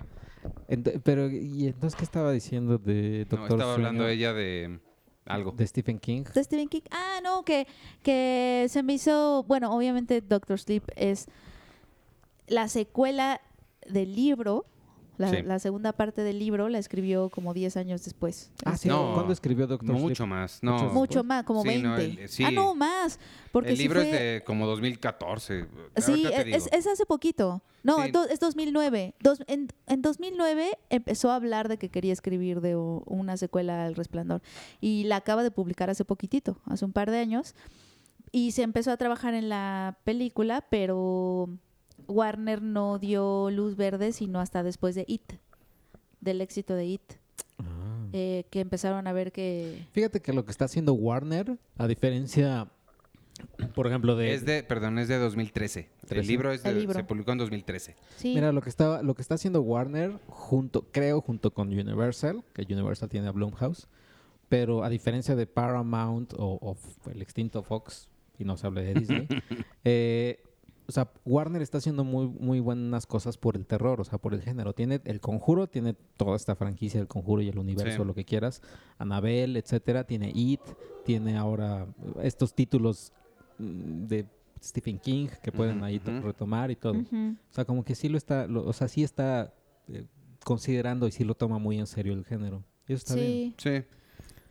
Ent- pero, ¿y entonces qué estaba diciendo de No, Doctor estaba hablando ella de algo. de Stephen King? de Stephen King. Ah, no, que, que se me hizo, bueno, obviamente Doctor Sleep es la secuela del libro, la, Sí. la segunda parte del libro la escribió como 10 años después. Ah, sí. No. ¿Cuándo escribió Doctor Mucho Sleep? más. No. Mucho Mucho más, como Sí, 20. no, el- sí. Ah, no, más. Porque el sí libro fue- es de como 2014. Sí, te es, es hace poquito. No, do- es 2009. Dos- en, en 2009 empezó a hablar de que quería escribir de una secuela al Resplandor. Y la acaba de publicar hace poquitito, hace un par de años. Y se empezó a trabajar en la película, pero Warner no dio luz verde sino hasta después de It, del éxito de It. Ah. eh, que empezaron a ver que... Fíjate que lo que está haciendo Warner, a diferencia, por ejemplo, de... Es de, perdón, es de 2013. El 13. libro, es de- El libro. se publicó en 2013. Sí, Mira, lo que está, lo que está haciendo Warner, junto, creo, junto con Universal, que Universal tiene a Blumhouse, pero a diferencia de Paramount o, o el extinto Fox, y no se habla de Disney, eh, o sea, Warner está haciendo muy, muy buenas cosas por el terror, o sea, por el género. Tiene el conjuro, tiene toda esta franquicia, el conjuro y el universo, Sí. lo que quieras. Annabelle, etcétera. Tiene It, tiene ahora estos títulos mm, de Stephen King que pueden ahí retomar y todo. O sea, como que sí lo está, lo- o sea, sí está eh, considerando y sí lo toma muy en serio el género. Eso está bien. sí.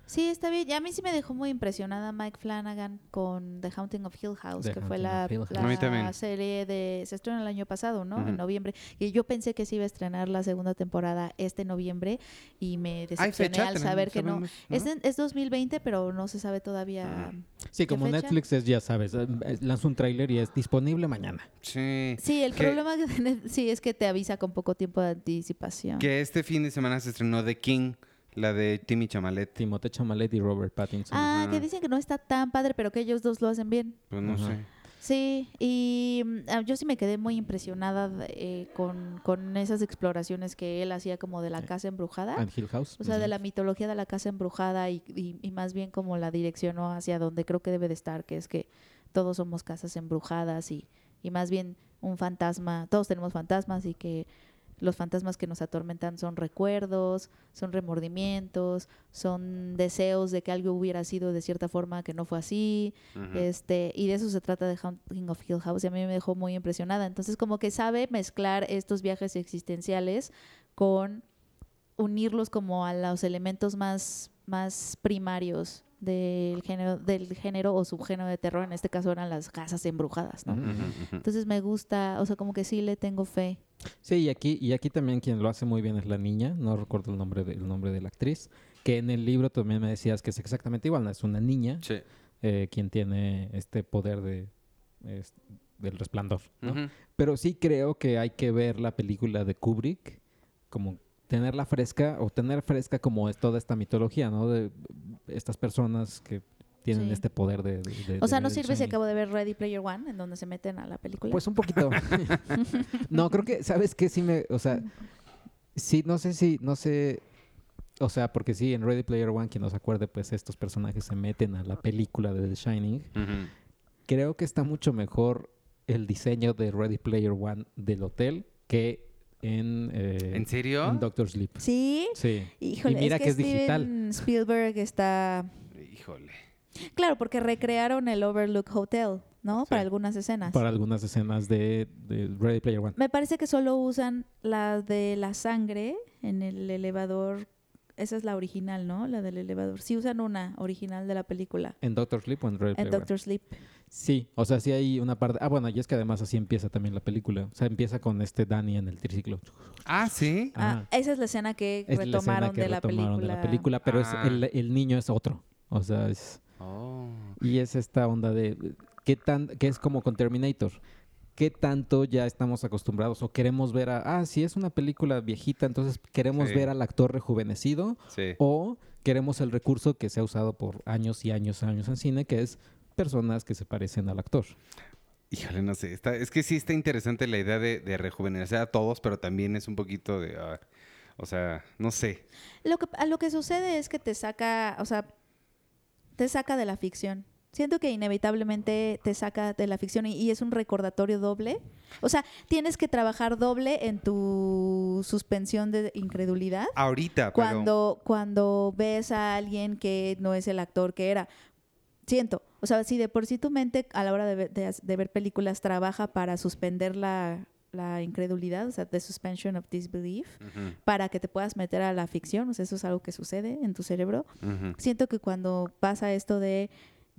Sí. Está bien. Y a mí sí me dejó muy impresionada Mike Flanagan con The Haunting of Hill House, The que fue la, la serie de... Se estrenó el año pasado, ¿no? En noviembre. Y yo pensé que se iba a estrenar la segunda temporada este noviembre y me decepcioné fecha. al tenemos- saber que no. Es, en- es 2020, pero no se sabe todavía... Sí, como fecha? Netflix es, ya sabes, eh, lanza un tráiler y es disponible mañana. Sí. Sí, el Que- problema que sí es que te avisa con poco tiempo de anticipación. Que este fin de semana se estrenó The King, la de Timmy Chamalet. Timothée Chalamet y Robert Pattinson. Ah, Ajá. que dicen que no está tan padre, pero que ellos dos lo hacen bien. Pues no Ajá. sé. Sí, y mm, ah, yo sí me quedé muy impresionada eh, con, con esas exploraciones que él hacía como de la casa embrujada. And Hill House. O sea, de Ujú. la mitología de la casa embrujada y, y- y más bien como la direccionó hacia donde creo que debe de estar, que es que todos somos casas embrujadas y, y más bien un fantasma, todos tenemos fantasmas y que los fantasmas que nos atormentan son recuerdos, son remordimientos, son deseos de que algo hubiera sido de cierta forma que no fue así. Este, y de eso se trata de Haunting of Hill House y a mí me dejó muy impresionada. Entonces, como que sabe mezclar estos viajes existenciales con unirlos como a los elementos más, más primarios del género, del género o subgénero de terror. En este caso eran las casas embrujadas, ¿no? Entonces me gusta, o sea, como que sí le tengo fe. Sí, y aquí, y aquí también quien lo hace muy bien es la niña, no recuerdo el nombre de, el nombre de la actriz, que en el libro también me decías que es exactamente igual, ¿no? es una niña Sí. eh, quien tiene este poder de es- del resplandor. ¿no? Pero sí creo que hay que ver la película de Kubrick, como tenerla fresca o tener fresca como es toda esta mitología, ¿no? De estas personas que tienen Sí. este poder de... de- de- O sea, de no sirve si acabo de ver Ready Player One, en donde se meten a la película. Pues un poquito. no, creo que, ¿sabes qué? Sí me, o sea, sí, no sé si, no sé, o sea, porque sí, en Ready Player One, quien no se acuerde, pues estos personajes se meten a la película de The Shining. Creo que está mucho mejor el diseño de Ready Player One del hotel que en, eh, ¿En serio? en Doctor Sleep. sí, Sí. híjole, y mira es que, que, es digital. Steven Spielberg está Híjole. Claro, porque recrearon el Overlook Hotel, ¿no? Sí. Para algunas escenas. Para algunas escenas de, de Ready Player One. Me parece que solo usan la de la sangre en el elevador esa es la original, ¿no? La del elevador. Sí usan una original de la película. ¿En Doctor Sleep o en Ready En Player One? Doctor Sleep. Sí, o sea, sí hay una parte... Ah, bueno, y es que además así empieza también la película. O sea, empieza con este Danny en el triciclo. Ah, sí. Ah, esa es la escena que Es la escena retomaron, que de, la retomaron película. de la película, pero es Ah. el, el niño es otro. O sea, es... Oh. Y es esta onda de qué tan que es como con Terminator. ¿Qué tanto ya estamos acostumbrados o queremos ver a ah, si es una película viejita, entonces queremos Sí. ver al actor rejuvenecido Sí. o queremos el recurso que se ha usado por años y años y años en cine, que es personas que se parecen al actor. Híjole, no sé. Está, es que sí está interesante la idea de, de rejuvenecer a todos, pero también es un poquito de. ah, o sea, no sé. Lo que, a lo que sucede es que te saca, o sea, te saca de la ficción. Siento que inevitablemente te saca de la ficción y, y es un recordatorio doble. O sea, tienes que trabajar doble en tu suspensión de incredulidad Ahorita, pero. cuando, cuando ves a alguien que no es el actor que era. Siento, o sea, si de por sí tu mente a la hora de ver, de- de ver películas trabaja para suspender la, la incredulidad, o sea, the suspension of disbelief, para que te puedas meter a la ficción, o sea, eso es algo que sucede en tu cerebro. Siento que cuando pasa esto de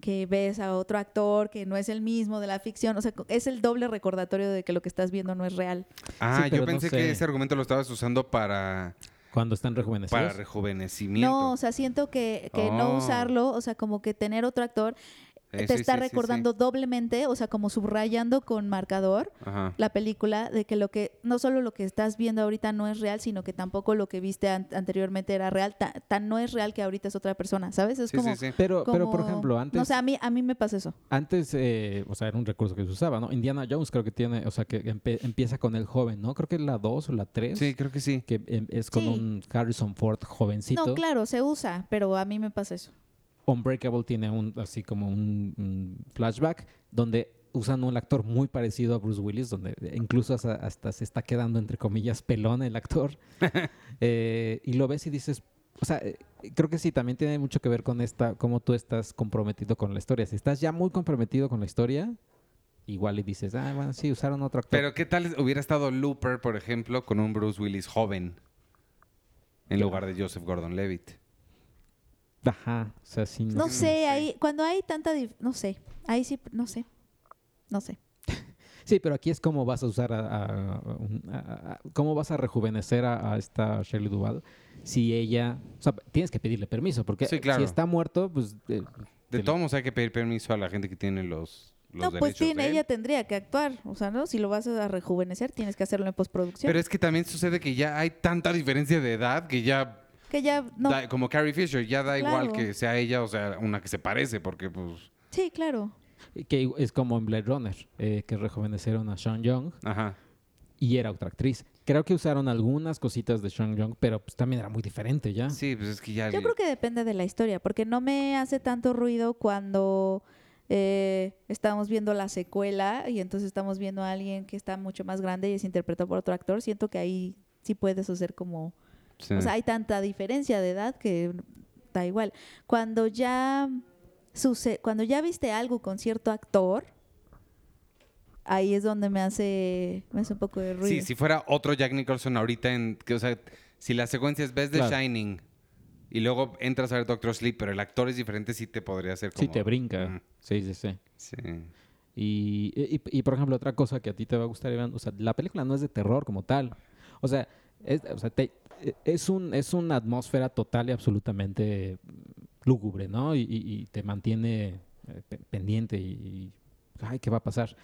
que ves a otro actor que no es el mismo de la ficción, o sea, es el doble recordatorio de que lo que estás viendo no es real. Ah, yo no pensé sé. que ese argumento lo estabas usando para, Cuando están rejuvenecidos. para rejuvenecimiento. No, o sea, siento que, que no Oh. usarlo, o sea, como que tener otro actor te sí, está sí, sí, sí. recordando doblemente, o sea, como subrayando con marcador Ajá. la película de que lo que no solo lo que estás viendo ahorita no es real, sino que tampoco lo que viste an- anteriormente era real, Ta- tan, no es real que ahorita es otra persona, ¿sabes? Es Sí, como, sí, sí. pero, pero por como- ejemplo, antes, No sé, a mí, a mí me pasa eso. antes eh, o sea, era un recurso que se usaba, ¿no? Indiana Jones creo que tiene, o sea, que empieza con el joven, ¿no? Creo que es la 2 o la 3. Sí, creo que sí. que em, es con Sí. un Harrison Ford jovencito. No, claro, se usa, pero a mí me pasa eso. Unbreakable tiene un así como un, un flashback donde usan un actor muy parecido a Bruce Willis, donde incluso hasta, hasta se está quedando entre comillas pelón el actor. Eh, y lo ves y dices, o sea, eh, creo que sí, también tiene mucho que ver con esta, cómo tú estás comprometido con la historia. Si estás ya muy comprometido con la historia, igual y dices, ah, bueno, sí, usaron otro actor. Pero ¿qué tal hubiera estado Looper, por ejemplo, con un Bruce Willis joven? En lugar de Joseph Gordon-Levitt. Ajá, o sea, sí. No sé, sí. ahí, cuando hay tanta, no sé, ahí sí, no sé, no sé. Sí, pero aquí es cómo vas a usar a, a- a un- a- a- cómo vas a rejuvenecer a, a esta Shirley Duvall si ella, o sea, tienes que pedirle permiso porque Sí, claro. si está muerto, pues eh, De todos modos hay que pedir permiso a la gente que tiene los, los no, pues tiene, ella tendría que actuar, o sea, ¿no? Si lo vas a rejuvenecer, tienes que hacerlo en postproducción. Pero es que también sucede que ya hay tanta diferencia de edad que ya, que ya, no, da- como Carrie Fisher, ya da igual que sea ella o sea una que se parece, porque pues, sí, claro. que es como en Blade Runner, eh, que rejuvenecieron a Sean Young ajá. y era otra actriz. Creo que usaron algunas cositas de Sean Young, pero pues también era muy diferente ya. Sí, pues es que ya... Yo creo que depende de la historia, porque no me hace tanto ruido cuando eh, estamos viendo la secuela y entonces estamos viendo a alguien que está mucho más grande y es interpretado por otro actor. Siento que ahí sí puedes hacer como... Sí. O sea, hay tanta diferencia de edad que da igual. Cuando ya suce cuando ya viste algo con cierto actor, ahí es donde me hace, me hace un poco de ruido. Sí, si fuera otro Jack Nicholson ahorita, en, que, o sea, si la secuencia es ves The Claro. Shining y luego entras a ver Doctor Sleep, pero el actor es diferente, sí te podría hacer como... Sí, te brinca. Mm, Sí, sí, sí. sí. Y, y, y, por ejemplo, otra cosa que a ti te va a gustar, Iván, o sea, la película no es de terror como tal. O sea, es, o sea, te- es, un, es una atmósfera total y absolutamente lúgubre, ¿no? Y, te mantiene eh, pe- pendiente y, y, ay, ¿qué va a pasar?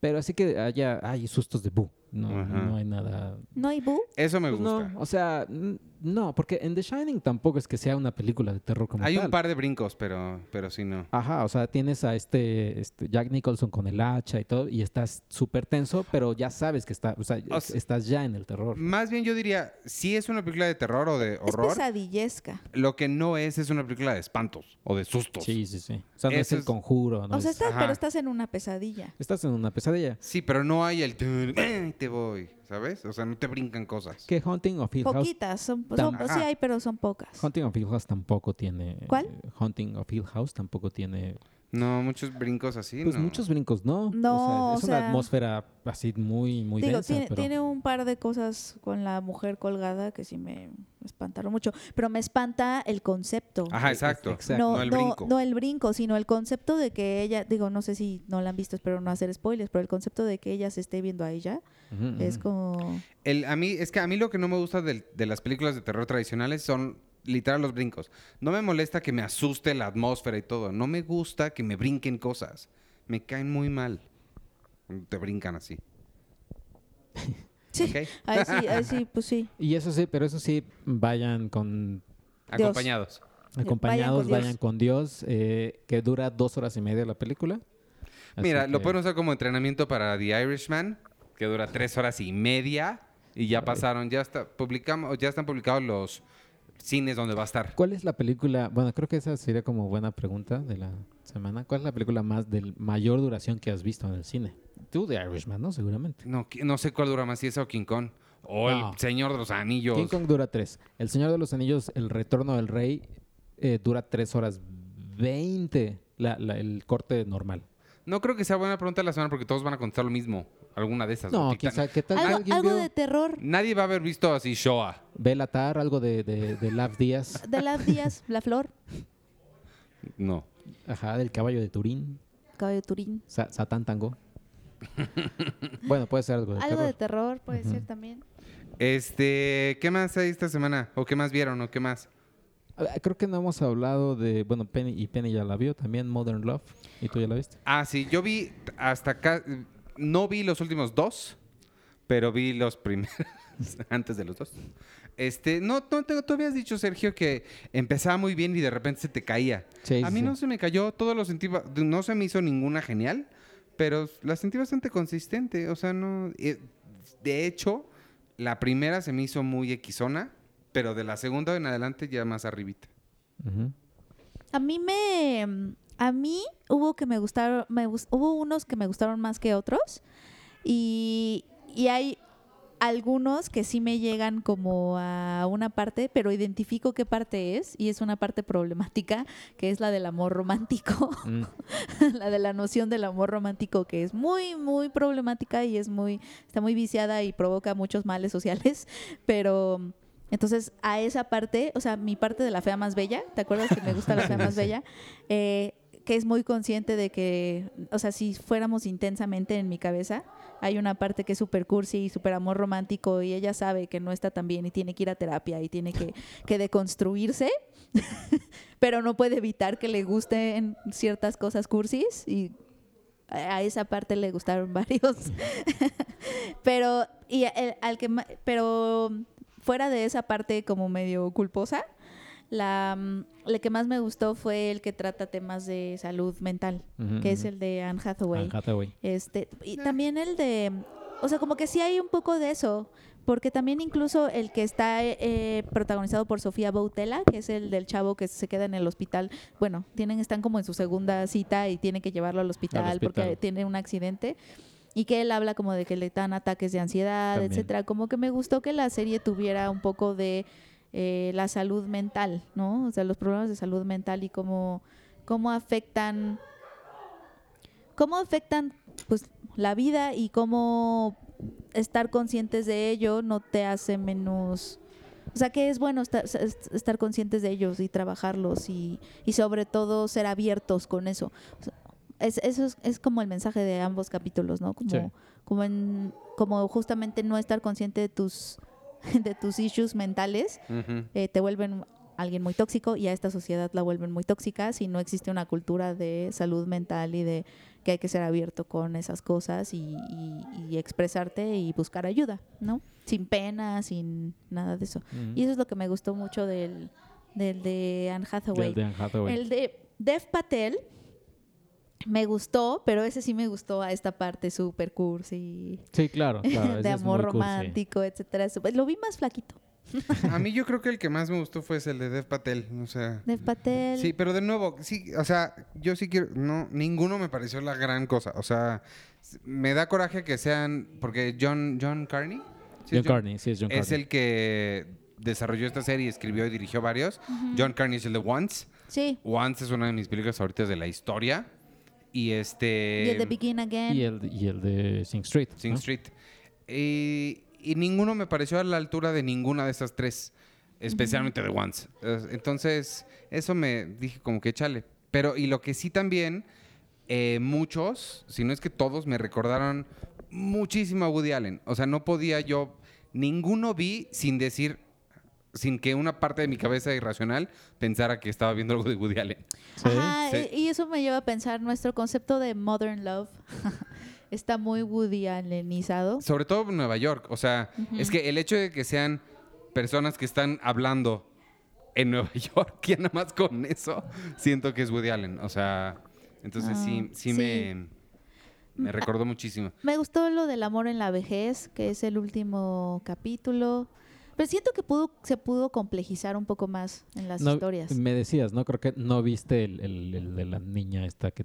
Pero así que haya, hay sustos de bu. No, Ajá. no hay nada. ¿No hay boo? Eso me Pues gusta. no, o sea, no, porque en The Shining tampoco es que sea una película de terror como Hay tal. un par de brincos, pero, pero sí no. Ajá, o sea, tienes a este, este Jack Nicholson con el hacha y todo, y estás súper tenso, pero ya sabes que está, o sea, O sea- estás ya en el terror. Más bien yo diría, si es una película de terror o de Es horror, pesadillesca. lo que no es es una película de espantos o de sustos. Sí, sí, sí. O sea, no es Eso el es- conjuro, no o sea, es- estás, pero estás en una pesadilla. estás en una pesadilla. Sí, pero no hay el... tun, ¡ay, te voy, ¿sabes? O sea, no te brincan cosas. Que Haunting of Hill House, Poquitas, son, son- sí hay, pero son pocas. Haunting of Hill House tampoco tiene. ¿Cuál? eh, Haunting of Hill House tampoco tiene. No, muchos brincos así, Pues no. muchos brincos, ¿no? No, o sea, es o una sea- atmósfera así muy, muy Digo, densa. tiene, pero- tiene un par de cosas con la mujer colgada que sí me... espantaron mucho. Pero me espanta el concepto. Ajá, exacto. Exacto. No, no el no, brinco. no el brinco, sino el concepto de que ella, digo, no sé si no la han visto, espero no hacer spoilers, pero el concepto de que ella se esté viendo a ella Es como... El, a mí, es que a mí lo que no me gusta del- de, las películas de terror tradicionales son literal los brincos. No me molesta que me asuste la atmósfera y todo. No me gusta que me brinquen cosas. Me caen muy mal. Te brincan así. Sí, ¿ok? ahí sí, ahí sí, pues sí. Y eso sí, pero eso sí, vayan con Dios. Acompañados. acompañados, Dios. vayan con Dios, eh, que dura dos horas y media la película. Así Mira, lo pueden usar como entrenamiento para The Irishman, que dura tres horas y media. Y ya pasaron, ya está, publicamos, ya están publicados los cines donde va a estar. ¿Cuál es la película? Bueno, creo que esa sería como buena pregunta de la semana. ¿Cuál es la película más de mayor duración que has visto en el cine? Tú de Irishman, ¿no? Seguramente. No, sé cuál dura más, si esa o King Kong. O No. el Señor de los Anillos. King Kong dura tres. El Señor de los Anillos, El Retorno del Rey, eh, dura tres horas veinte. La- la- el corte normal. No creo que sea buena pregunta de la semana porque todos van a contestar lo mismo. Alguna de esas. No, quizá, ¿qué tal? Algo, ¿Alguien algo vio de terror. Nadie va a haber visto así Shoah. Belatar, algo de, de, de Lav Díaz? De las días, la flor, No. Ajá, del caballo de Turín. caballo de Turín. Sa- Satán Tango. bueno, puede ser algo de Algo de terror. terror puede ser también. Este, ¿qué más hay esta semana? ¿O qué más vieron? ¿O qué más? Ah, Creo que no hemos hablado de. Bueno, Penny y Penny ya la vio también, Modern Love. ¿Y tú ya la viste? Ah, sí, yo vi hasta acá. No vi los últimos dos, pero vi los primeros antes de los dos. Este, no, no te- tú habías dicho, Sergio, que empezaba muy bien y de repente se te caía. Sí, A mí sí. no se me cayó, todo lo sentí, no se me hizo ninguna genial, pero la sentí bastante consistente. O sea, no. eh, De hecho, la primera se me hizo muy equisona, pero de la segunda en adelante ya más arribita. A mí me... A mí hubo que me gustaron, me hubo unos que me gustaron más que otros y, y hay algunos que sí me llegan como a una parte, pero identifico qué parte es y es una parte problemática, que es la del amor romántico, Mm. la de la noción del amor romántico que es muy muy problemática y es muy está muy viciada y provoca muchos males sociales, pero entonces a esa parte, o sea, mi parte de la fea más bella, ¿te acuerdas que me gusta la fea más bella? Eh, que es muy consciente de que, o sea, si fuéramos intensamente en mi cabeza, hay una parte que es súper cursi y súper amor romántico y ella sabe que no está tan bien y tiene que ir a terapia y tiene que, que deconstruirse, pero no puede evitar que le gusten ciertas cosas cursis y a esa parte le gustaron varios. pero, y el- al que pero fuera de esa parte como medio culposa, la, mm, la que más me gustó fue el que trata temas de salud mental, que es el de Anne Hathaway. Anne Hathaway. Este, y también el de, o sea, como que sí hay un poco de eso, porque también incluso el que está eh, protagonizado por Sofía Boutella, que es el del chavo que se queda en el hospital, bueno, tienen están como en su segunda cita y tienen que llevarlo al hospital, porque hospital. tiene un accidente. Y que él habla como de que le dan ataques de ansiedad, También. etcétera. Como que me gustó que la serie tuviera un poco de eh, la salud mental, ¿no? O sea, los problemas de salud mental y cómo, cómo afectan cómo afectan pues la vida y cómo estar conscientes de ello no te hace menos o sea que es bueno estar, estar conscientes de ellos y trabajarlos y, y sobre todo ser abiertos con eso O sea, es, eso es, es como el mensaje de ambos capítulos no como Sí. como en como justamente no estar consciente de tus de tus issues mentales eh, te vuelven alguien muy tóxico y a esta sociedad la vuelven muy tóxica si no existe una cultura de salud mental y de que hay que ser abierto con esas cosas y, y- y expresarte y buscar ayuda, ¿no? Sin pena, sin nada de eso. Y eso es lo que me gustó mucho del, del de Anne Hathaway. Del de Anne Hathaway. El de Dev Patel me gustó, pero ese sí me gustó a esta parte super cursi, Sí, claro. de es amor cursi. romántico, etcétera. Lo vi más flaquito. A mí yo creo que el que más me gustó fue ese, el de Dev Patel. O sea, Dev Patel. Sí, pero de nuevo, sí, o sea, yo sí quiero, no, ninguno me pareció la gran cosa. O sea, me da coraje que sean, porque John, John Carney. ¿sí John es Carney, sí, es John Es Carney. el que desarrolló esta serie, escribió y dirigió varios. John Carney es el de Once. Sí. Once es una de mis películas favoritas de la historia. Y este... Y el de Begin Again. Y el, y el de Sing Street. Sing ¿no? Street. Y, y ninguno me pareció a la altura de ninguna de esas tres. especialmente The Ones. Eh, Entonces, eso me dije como que échale. Pero, y lo que sí también, eh, muchos, si no es que todos, me recordaron muchísimo a Woody Allen. O sea, no podía yo, ninguno vi sin decir, sin que una parte de mi cabeza irracional pensara que estaba viendo algo de Woody Allen. Sí. Ajá, Sí. y eso me lleva a pensar, nuestro concepto de modern love está muy Woody Allenizado. Sobre todo en Nueva York. O sea, es que el hecho de que sean personas que están hablando en Nueva York, ya nada más con eso, siento que es Woody Allen. O sea, entonces sí, Ah, sí, sí. me, me recordó muchísimo. Me gustó lo del amor en la vejez, que es el último capítulo. Pero siento que pudo, se pudo complejizar un poco más en las No, historias. Me decías, ¿no? Creo que no viste el, el- el de la niña esta que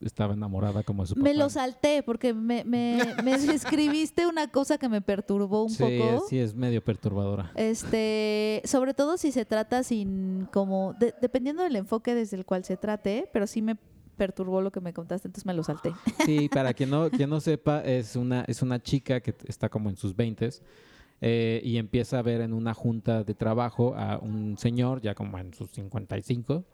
estaba enamorada como de su papá. Me lo salté porque me, me, me escribiste una cosa que me perturbó un sí, poco. sí, es medio perturbadora. Este, sobre todo si se trata sin como, de- dependiendo del enfoque desde el cual se trate, pero sí me perturbó lo que me contaste, entonces me lo salté. Sí, para quien no, quien no sepa, es una, es una chica que está como en sus 20 y empieza a ver en una junta de trabajo a un señor ya como en sus 55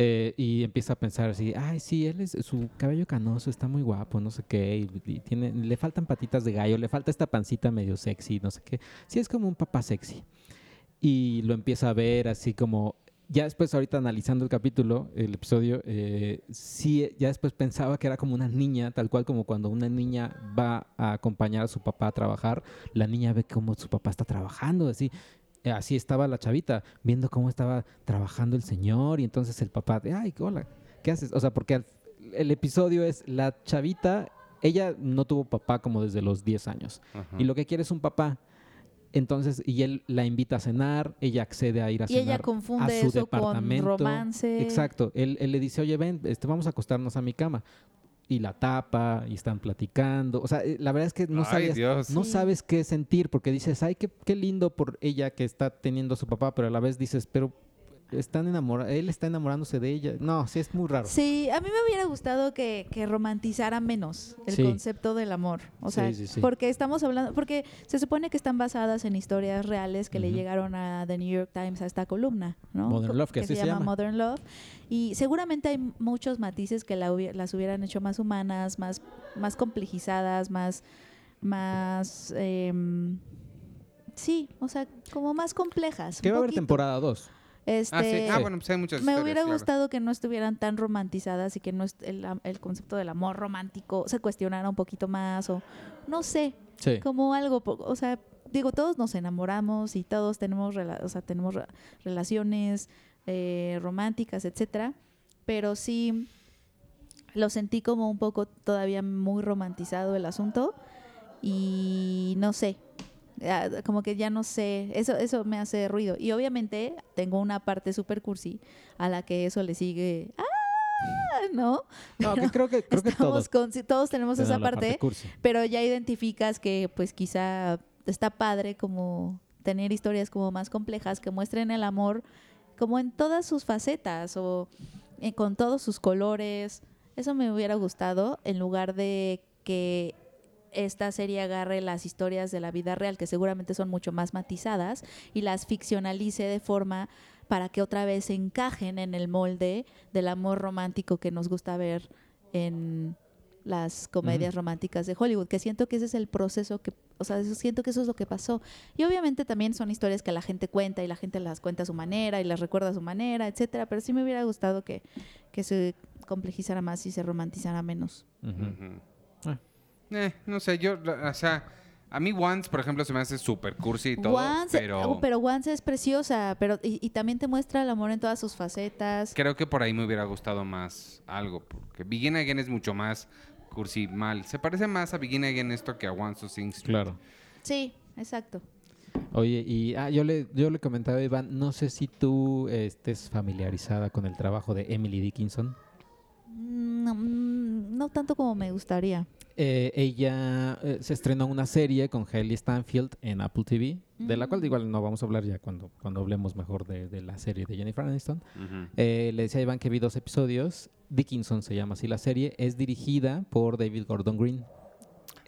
eh, y empieza a pensar así, ay, sí, él es, su cabello canoso está muy guapo, no sé qué, tiene, le faltan patitas de gallo, le falta esta pancita medio sexy, no sé qué. Sí, es como un papá sexy. Y lo empieza a ver así como, ya después ahorita analizando el capítulo, el episodio, eh, sí, ya después pensaba que era como una niña, tal cual como cuando una niña va a acompañar a su papá a trabajar, la niña ve cómo su papá está trabajando, así. Eh, Así estaba la chavita, viendo cómo estaba trabajando el señor y entonces el papá de, ay, hola, ¿qué haces? O sea, porque el episodio es la chavita, ella no tuvo papá como desde los 10 años Ajá. y lo que quiere es un papá. Entonces, y él la invita a cenar, ella accede a ir a Y cenar ella a confunde su eso con departamento. romance. Exacto. Él, él le dice, oye, ven, este, vamos a acostarnos a mi cama. Y la tapa, y están platicando. O sea, eh, la verdad es que no, Ay, Dios. no Sí. sabes qué sentir, porque dices, ay, qué, qué lindo por ella que está teniendo a su papá, pero a la vez dices, pero están enamora él está enamorándose de ella. No, sí, es muy raro. Sí, a mí me hubiera gustado que, que romantizara menos el Sí. concepto del amor. O sea, Sí, sí, sí. porque estamos hablando, porque se supone que están basadas en historias reales que le llegaron a The New York Times a esta columna, ¿no? Modern Love, que así se llama. Modern Love. Y seguramente hay muchos matices que la hubi- las hubieran hecho más humanas, más, más complejizadas, más, más, em, sí, o sea, como más complejas. Que va a haber temporada 2. Este, Ah, sí. Ah, bueno, pues hay muchas me hubiera claro. gustado que no estuvieran tan romantizadas y que no el, el concepto del amor romántico se cuestionara un poquito más o no sé, Sí. como algo, o sea, digo, todos nos enamoramos y todos tenemos, rela- o sea, tenemos re- relaciones eh, románticas, etcétera, pero sí lo sentí como un poco todavía muy romantizado el asunto y no sé, como que ya no sé, eso, eso me hace ruido. Y obviamente tengo una parte super cursi a la que eso le sigue, ¡ah! ¿No? No, que creo que, creo que Estamos todos. con- todos tenemos esa parte, cursi. pero ya identificas que pues quizá está padre como tener historias como más complejas que muestren el amor como en todas sus facetas o eh, con todos sus colores. Eso me hubiera gustado en lugar de que esta serie agarre las historias de la vida real, que seguramente son mucho más matizadas, y las ficcionalice de forma para que otra vez encajen en el molde del amor romántico que nos gusta ver en las comedias románticas de Hollywood, que siento que ese es el proceso que, o sea, eso- siento que eso es lo que pasó. Y obviamente también son historias que la gente cuenta y la gente las cuenta a su manera y las recuerda a su manera, etcétera, pero sí me hubiera gustado que, que se complejizara más y se romantizara menos. Ah. Eh, no sé, yo, o sea, a mí Once, por ejemplo, se me hace súper cursi y todo, Once, pero, oh, pero Once es preciosa, pero y, y también te muestra el amor en todas sus facetas. creo que por ahí me hubiera gustado más algo, porque Begin Again es mucho más cursi mal. Se parece más a Begin Again esto que a Once to Sing Street. Claro. Sí, exacto. Oye, y ah, yo le yo le comentaba a Iván, no sé si tú eh, estés familiarizada con el trabajo de Emily Dickinson. Mm, No, mm, no tanto como me gustaría. Eh, ella eh, se estrenó una serie con Hailey Stanfield en Apple TV, de la cual Mm. igual no vamos a hablar ya cuando, cuando hablemos mejor de, de la serie de Jennifer Aniston. Eh, le decía a Iván que vi dos episodios. Dickinson se llama así la serie. Es dirigida por David Gordon Green.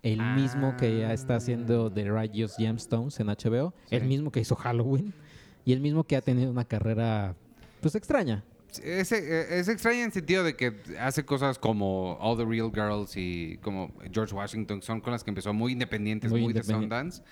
El mismo que ya está haciendo The Righteous Gemstones en HBO. El mismo que hizo Halloween. Y el mismo que ha tenido una carrera, pues extraña. Es, eh, es extraño en el sentido de que hace cosas como All the Real Girls y como George Washington, son con las que empezó muy independientes, Muy muy, de. Sundance,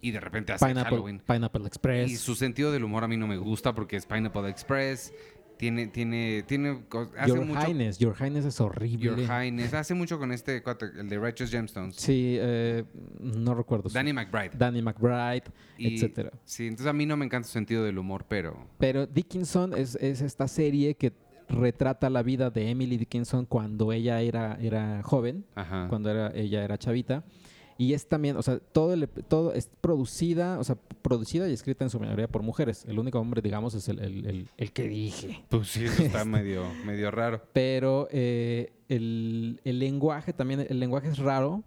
y de repente hace Pineapple, Halloween. Pineapple Express. Y su sentido del humor a mí no me gusta porque es Pineapple Express, tiene, tiene, tiene, hace Your mucho... Highness. Your Highness es horrible. Your Highness, hace mucho con este, cuate, el de Righteous Gemstones. Sí, eh, no recuerdo. Danny McBride. Danny McBride, Y- etcétera. Sí, entonces a mí no me encanta su sentido del humor, pero... Pero Dickinson es, es esta serie que retrata la vida de Emily Dickinson cuando ella era, era joven, Ajá. cuando era, ella era chavita. Y es también, o sea, todo, el- todo es producida, o sea, producida y escrita en su mayoría por mujeres. El único hombre, digamos, es el, el- el- el que dije. Pues sí, eso está medio, medio raro. Pero eh, el, el lenguaje también, el lenguaje es raro.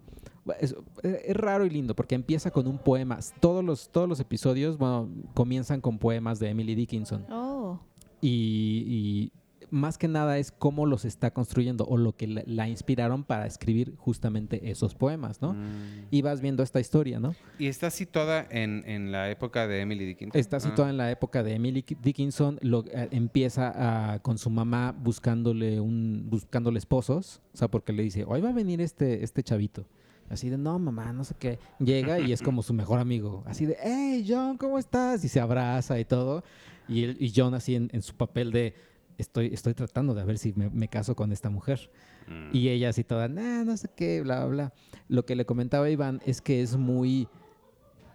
Es, es raro y lindo porque empieza con un poema. Todos los, todos los episodios, bueno, comienzan con poemas de Emily Dickinson. Oh. Y, y más que nada es cómo los está construyendo o lo que la, la inspiraron para escribir justamente esos poemas, ¿no? Mm. Y vas viendo esta historia, ¿no? Y está situada en, en la época de Emily Dickinson. Está Ah. situada en la época de Emily Dickinson, lo, eh, empieza a- con su mamá buscándole un buscándole esposos, o sea, porque le dice, hoy va a venir este, este chavito. Así de, no, mamá, no sé qué. Llega y es como su mejor amigo. Así de, hey, John, ¿cómo estás? Y se abraza y todo. Y, él, y John así en, en su papel de, estoy, estoy tratando de ver si me, me caso con esta mujer. Mm. Y ella así toda, nah, no sé qué, bla, bla, bla. Lo que le comentaba a Iván es que es muy,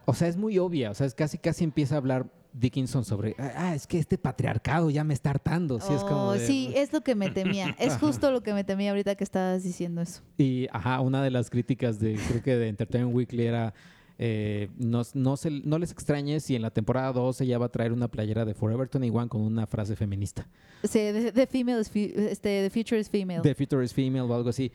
o sea, es muy obvia. O sea, es casi, casi empieza a hablar Dickinson sobre, ah, es que este patriarcado ya me está hartando. Sí, es como Oh, de- sí, es lo que me temía. Es justo lo que me temía ahorita que estabas diciendo eso. Y, ajá, una de las críticas de, creo que de Entertainment Weekly era, eh, no, no, se- no les extrañe si en la temporada 2 ella va a traer una playera de Forever 21 con una frase feminista. Sí, the, the female is este, the future is female. The future is female o algo así.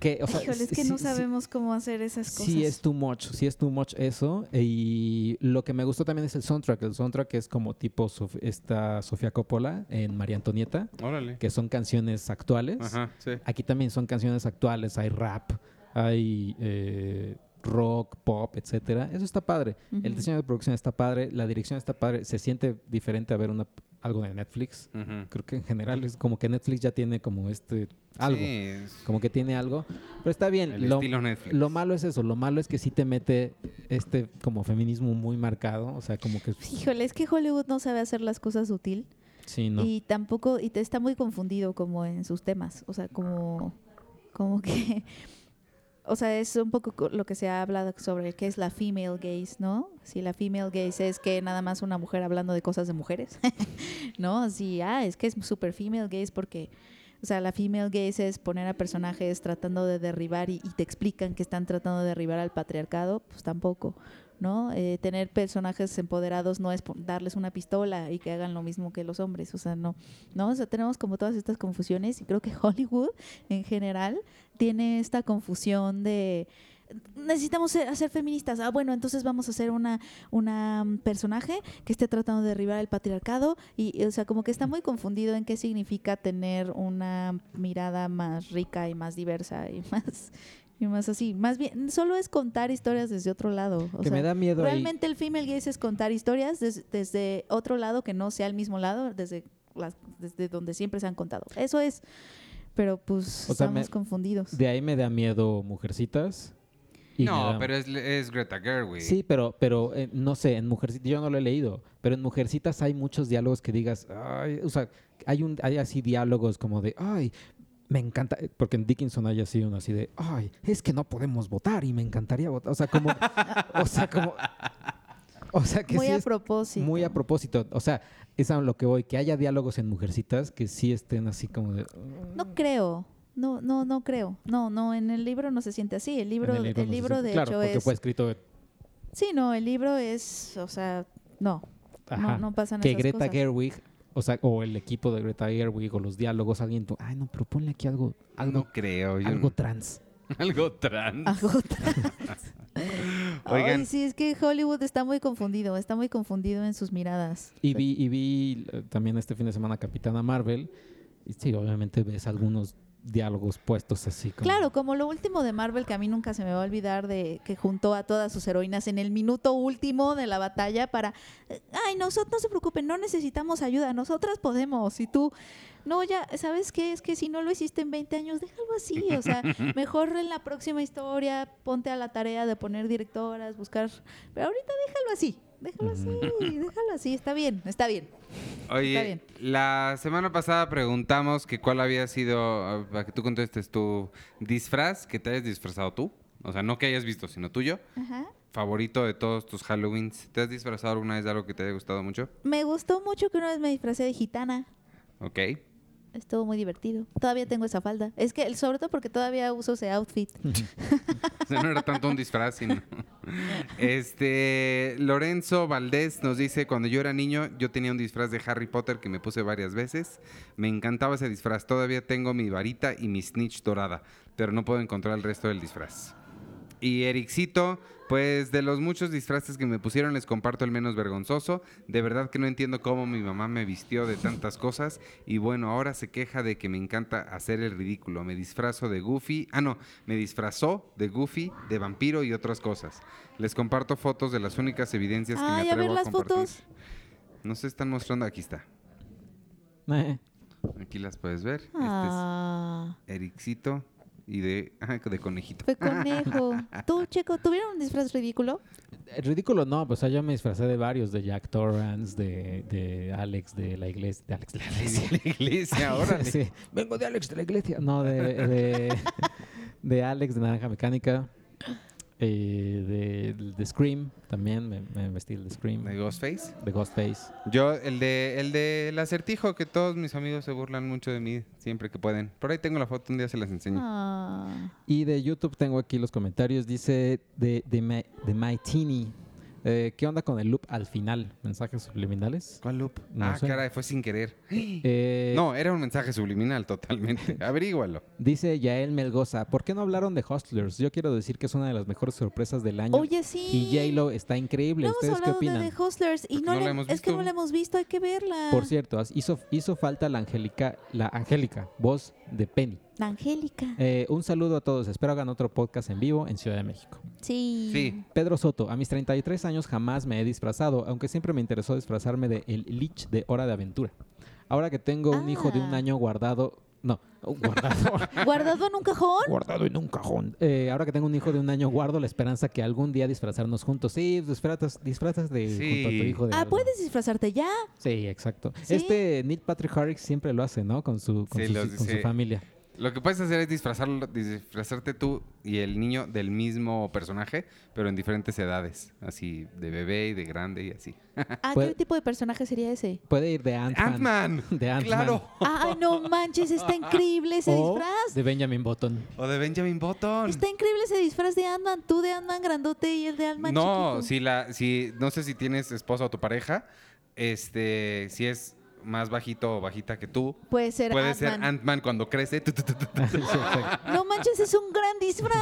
Que, o sea, Híjole, es que sí- no sí- sabemos cómo hacer esas cosas. Sí es too much, sí es too much eso. Y lo que me gustó también es el soundtrack. El soundtrack es como tipo Sof- esta Sofía Coppola en María Antonieta, Órale. que son canciones actuales. Ajá, sí. Aquí también son canciones actuales, hay rap, hay eh, rock, pop, etcétera. Eso está padre. El diseño de producción está padre, la dirección está padre. Se siente diferente a ver una, algo de Netflix. Creo que en general es como que Netflix ya tiene como este algo, Sí, es como que tiene algo, pero está bien. el Lo- estilo Netflix. lo malo es eso, lo malo es que sí te mete este como feminismo muy marcado, o sea, como que Híjole, es que Hollywood no sabe hacer las cosas sutil sí, no. y tampoco, y te está muy confundido como en sus temas. O sea, como, como que, o sea, es un poco co- lo que se ha hablado sobre qué es la female gaze, ¿no? Si la female gaze es que nada más una mujer hablando de cosas de mujeres, ¿no? Así, ah, es que es super female gaze porque... O sea, la female gaze es poner a personajes tratando de derribar y, y te explican que están tratando de derribar al patriarcado, pues tampoco, ¿no? Eh, tener personajes empoderados no es darles una pistola y que hagan lo mismo que los hombres, o sea, no, ¿no? O sea, tenemos como todas estas confusiones y creo que Hollywood en general tiene esta confusión de necesitamos hacer feministas. Ah, bueno, entonces vamos a hacer una, una mm, personaje que esté tratando de derribar el patriarcado y, o sea, como que está muy confundido en qué significa tener una mirada más rica y más diversa y más y más así. Más bien, solo es contar historias desde otro lado. O que sea, me da miedo ahí. Realmente el female gaze es contar historias des- desde otro lado que no sea el mismo lado, desde, las, desde donde siempre se han contado. Eso es. Pero pues O sea, estamos me- confundidos. De ahí me da miedo Mujercitas. y No, da- pero es, es Greta Gerwig. Sí, pero, pero eh, no sé, en Mujercitas, yo no lo he leído, pero en Mujercitas hay muchos diálogos que digas, ay, o sea, hay, un, hay así diálogos como de, ay, me encanta, eh, porque en Dickinson hay así uno así de, ay, es que no podemos votar y me encantaría votar, o sea, como, o sea, como, o sea, que muy sí a propósito. muy a propósito, o sea, es a lo que voy, que haya diálogos en Mujercitas que sí estén así como de, No creo. No, no, no creo. No, no, en el libro no se siente así. El libro, en el no libro, de claro, hecho porque es. fue escrito, Sí, no, el libro es, o sea, no, ajá, no, no pasan que esas Greta cosas. Gerwig, o sea, o el equipo de Greta Gerwig o los diálogos, alguien, ay, no, pero ponle aquí algo, algo, No creo. Yo algo no- trans. algo trans. Algo trans. Oigan. Ay, sí, es que Hollywood está muy confundido, está muy confundido en sus miradas. Y vi, y vi eh, también este fin de semana Capitana Marvel. Y sí, obviamente ves algunos diálogos puestos así. Como... Claro, como lo último de Marvel que a mí nunca se me va a olvidar de que juntó a todas sus heroínas en el minuto último de la batalla para, eh, ay, nosotros no se preocupen, no necesitamos ayuda, nosotras podemos. Y tú, no, ya, ¿sabes qué? Es que si no lo hiciste en 20 años, déjalo así. O sea, mejor en la próxima historia ponte a la tarea de poner directoras, buscar, pero ahorita déjalo así. Déjalo así, déjalo así, está bien, está bien. Está Oye, bien. la semana pasada preguntamos que cuál había sido, para que tú contestes, tu disfraz que te hayas disfrazado tú. O sea, no que hayas visto, sino tuyo. Ajá. Favorito de todos tus Halloweens. ¿Te has disfrazado alguna vez de algo que te haya gustado mucho? Me gustó mucho que una vez me disfracé de gitana. Ok. Estuvo muy divertido. Todavía tengo esa falda. Es que, sobre todo porque todavía uso ese outfit. No era tanto un disfraz, sino... Este, Lorenzo Valdés nos dice, cuando yo era niño, yo tenía un disfraz de Harry Potter que me puse varias veces. Me encantaba ese disfraz. Todavía tengo mi varita y mi snitch dorada, pero no puedo encontrar el resto del disfraz. Y Ericito, pues de los muchos disfraces que me pusieron les comparto el menos vergonzoso. De verdad que no entiendo cómo mi mamá me vistió de tantas cosas. Y bueno, ahora se queja de que me encanta hacer el ridículo. Me disfrazo de Goofy. Ah, no, me disfrazó de Goofy, de vampiro y otras cosas. Les comparto fotos de las únicas evidencias que Ay, me a ver atrevo a, las compartir. fotos. No se están mostrando, aquí está. Eh, Aquí las puedes ver. Ah, Este es Ericito y de, ah, de conejito. fue conejo. Tú, Checo, ¿tuvieron un disfraz ridículo? eh, ridículo no, pues yo me disfracé de varios, de Jack Torrance, de, de Alex de la iglesia, de Alex de la iglesia. la iglesia, ahora. Sí, Vengo de Alex de la iglesia. No, de, de, de Alex de Naranja Mecánica. Eh, de, de Scream también, me, me vestí el de Scream. De Ghostface. De Ghostface. Yo, el de el de el acertijo, que todos mis amigos se burlan mucho de mí siempre que pueden. Por ahí tengo la foto, un día se las enseño. Ah, Y de YouTube tengo aquí los comentarios. Dice de, de, My, de My Teeny, eh, ¿Qué onda con el loop al final? ¿Mensajes subliminales? ¿Cuál loop? No ah, sé. caray, fue sin querer. Eh, No, era un mensaje subliminal totalmente. Averígualo. Dice Yael Melgoza, ¿por qué no hablaron de Hustlers? Yo quiero decir que es una de las mejores sorpresas del año. Oye, sí. Y J-Lo está increíble. No hemos ¿Ustedes qué de opinan? Hustlers y no, no le- la hemos es que no visto. la hemos visto, hay que verla. Por cierto, hizo, hizo falta la Angélica, la Angélica, voz de Penny. Angélica. Eh, un saludo a todos. Espero hagan otro podcast en vivo en Ciudad de México. Sí. Sí. Pedro Soto, a mis 33 años jamás me he disfrazado, aunque siempre me interesó disfrazarme de el Lich de Hora de Aventura. Ahora que tengo un hijo de un Ah. año guardado, no, guardado, ¿Guardado en un cajón? guardado en un cajón. Eh, ahora que tengo un hijo de un año, guardo la esperanza que algún día disfrazarnos juntos. Sí, disfrazas, disfrazas de Sí. junto a tu hijo de Ah, algo. puedes disfrazarte ya. Sí, exacto. Sí. Este Neil Patrick Harris siempre lo hace, ¿no? Con su, con Sí, su- con su familia. Lo que puedes hacer es disfrazarlo, disfrazarte tú y el niño del mismo personaje, pero en diferentes edades. Así, de bebé y de grande y así. Ah, ¿qué tipo de personaje sería ese? Puede ir de Ant-Man. ¡Ant-Man! De Ant-Man. ¡Claro! Ay, no manches, está increíble ese O disfraz. de Benjamin Button. O de Benjamin Button. Está increíble ese disfraz de Ant-Man. Tú de Ant-Man grandote y el de Ant-Man No, chiquito. si la, si, no sé si tienes esposa o tu pareja, este, si es más bajito o bajita que tú, Puede ser puede ser Ant-Man. Cuando crece. No manches, es un gran disfraz.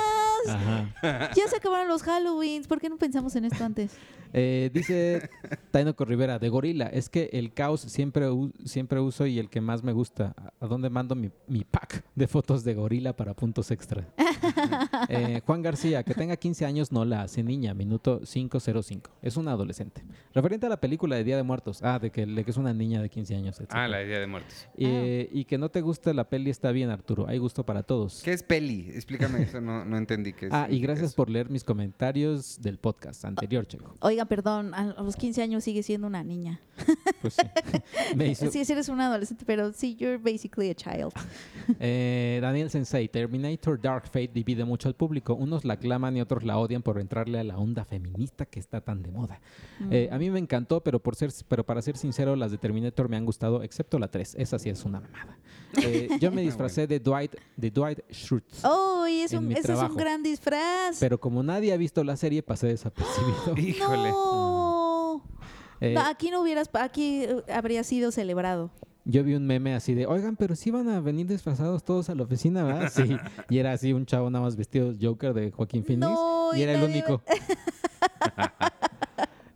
Ajá. Ya se acabaron los Halloweens. ¿Por qué no pensamos en esto antes? Eh, dice Tainoco Rivera, de gorila, es que el caos siempre, siempre uso y el que más me gusta. ¿A- ¿A dónde mando mi, mi pack de fotos de gorila para puntos extra? Eh, Juan García, que tenga 15 años no la hace niña, minuto 505. Es una adolescente. Referente a la película de Día de Muertos. Ah, de que, de que es una niña de 15 años. etcétera. Ah, la idea de muertos. Eh, Y que no te gusta la peli está bien, Arturo. Hay gusto para todos. ¿Qué es peli? Explícame eso, no, no entendí qué es. Ah, y gracias eso. por leer mis comentarios del podcast anterior, Checo. Oiga, perdón, a los 15 años sigue siendo una niña. Pues sí. Hizo- Sí, eres un adolescente, pero sí, you're basically a child. Eh, Daniel Sensei, Terminator Dark Fate divide mucho al público. Unos la aclaman y otros la odian por entrarle a la onda feminista que está tan de moda. Eh, a mí me encantó, pero, por ser, pero para ser sincero, las de Terminator me han gustado, excepto la 3. Esa sí es una mamada. Eh, yo me disfracé de Dwight, de Dwight Schrute. Oh, y es un, ese es trabajo. un gran disfraz. Pero como nadie ha visto la serie, pasé desapercibido. Híjole. No. Eh, No, aquí no hubieras, aquí eh, habría sido celebrado. Yo vi un meme así de, oigan, pero sí van a venir disfrazados todos a la oficina, ¿verdad? Sí. Y era así un chavo nada más vestido Joker de Joaquín Phoenix. No, y y era el único.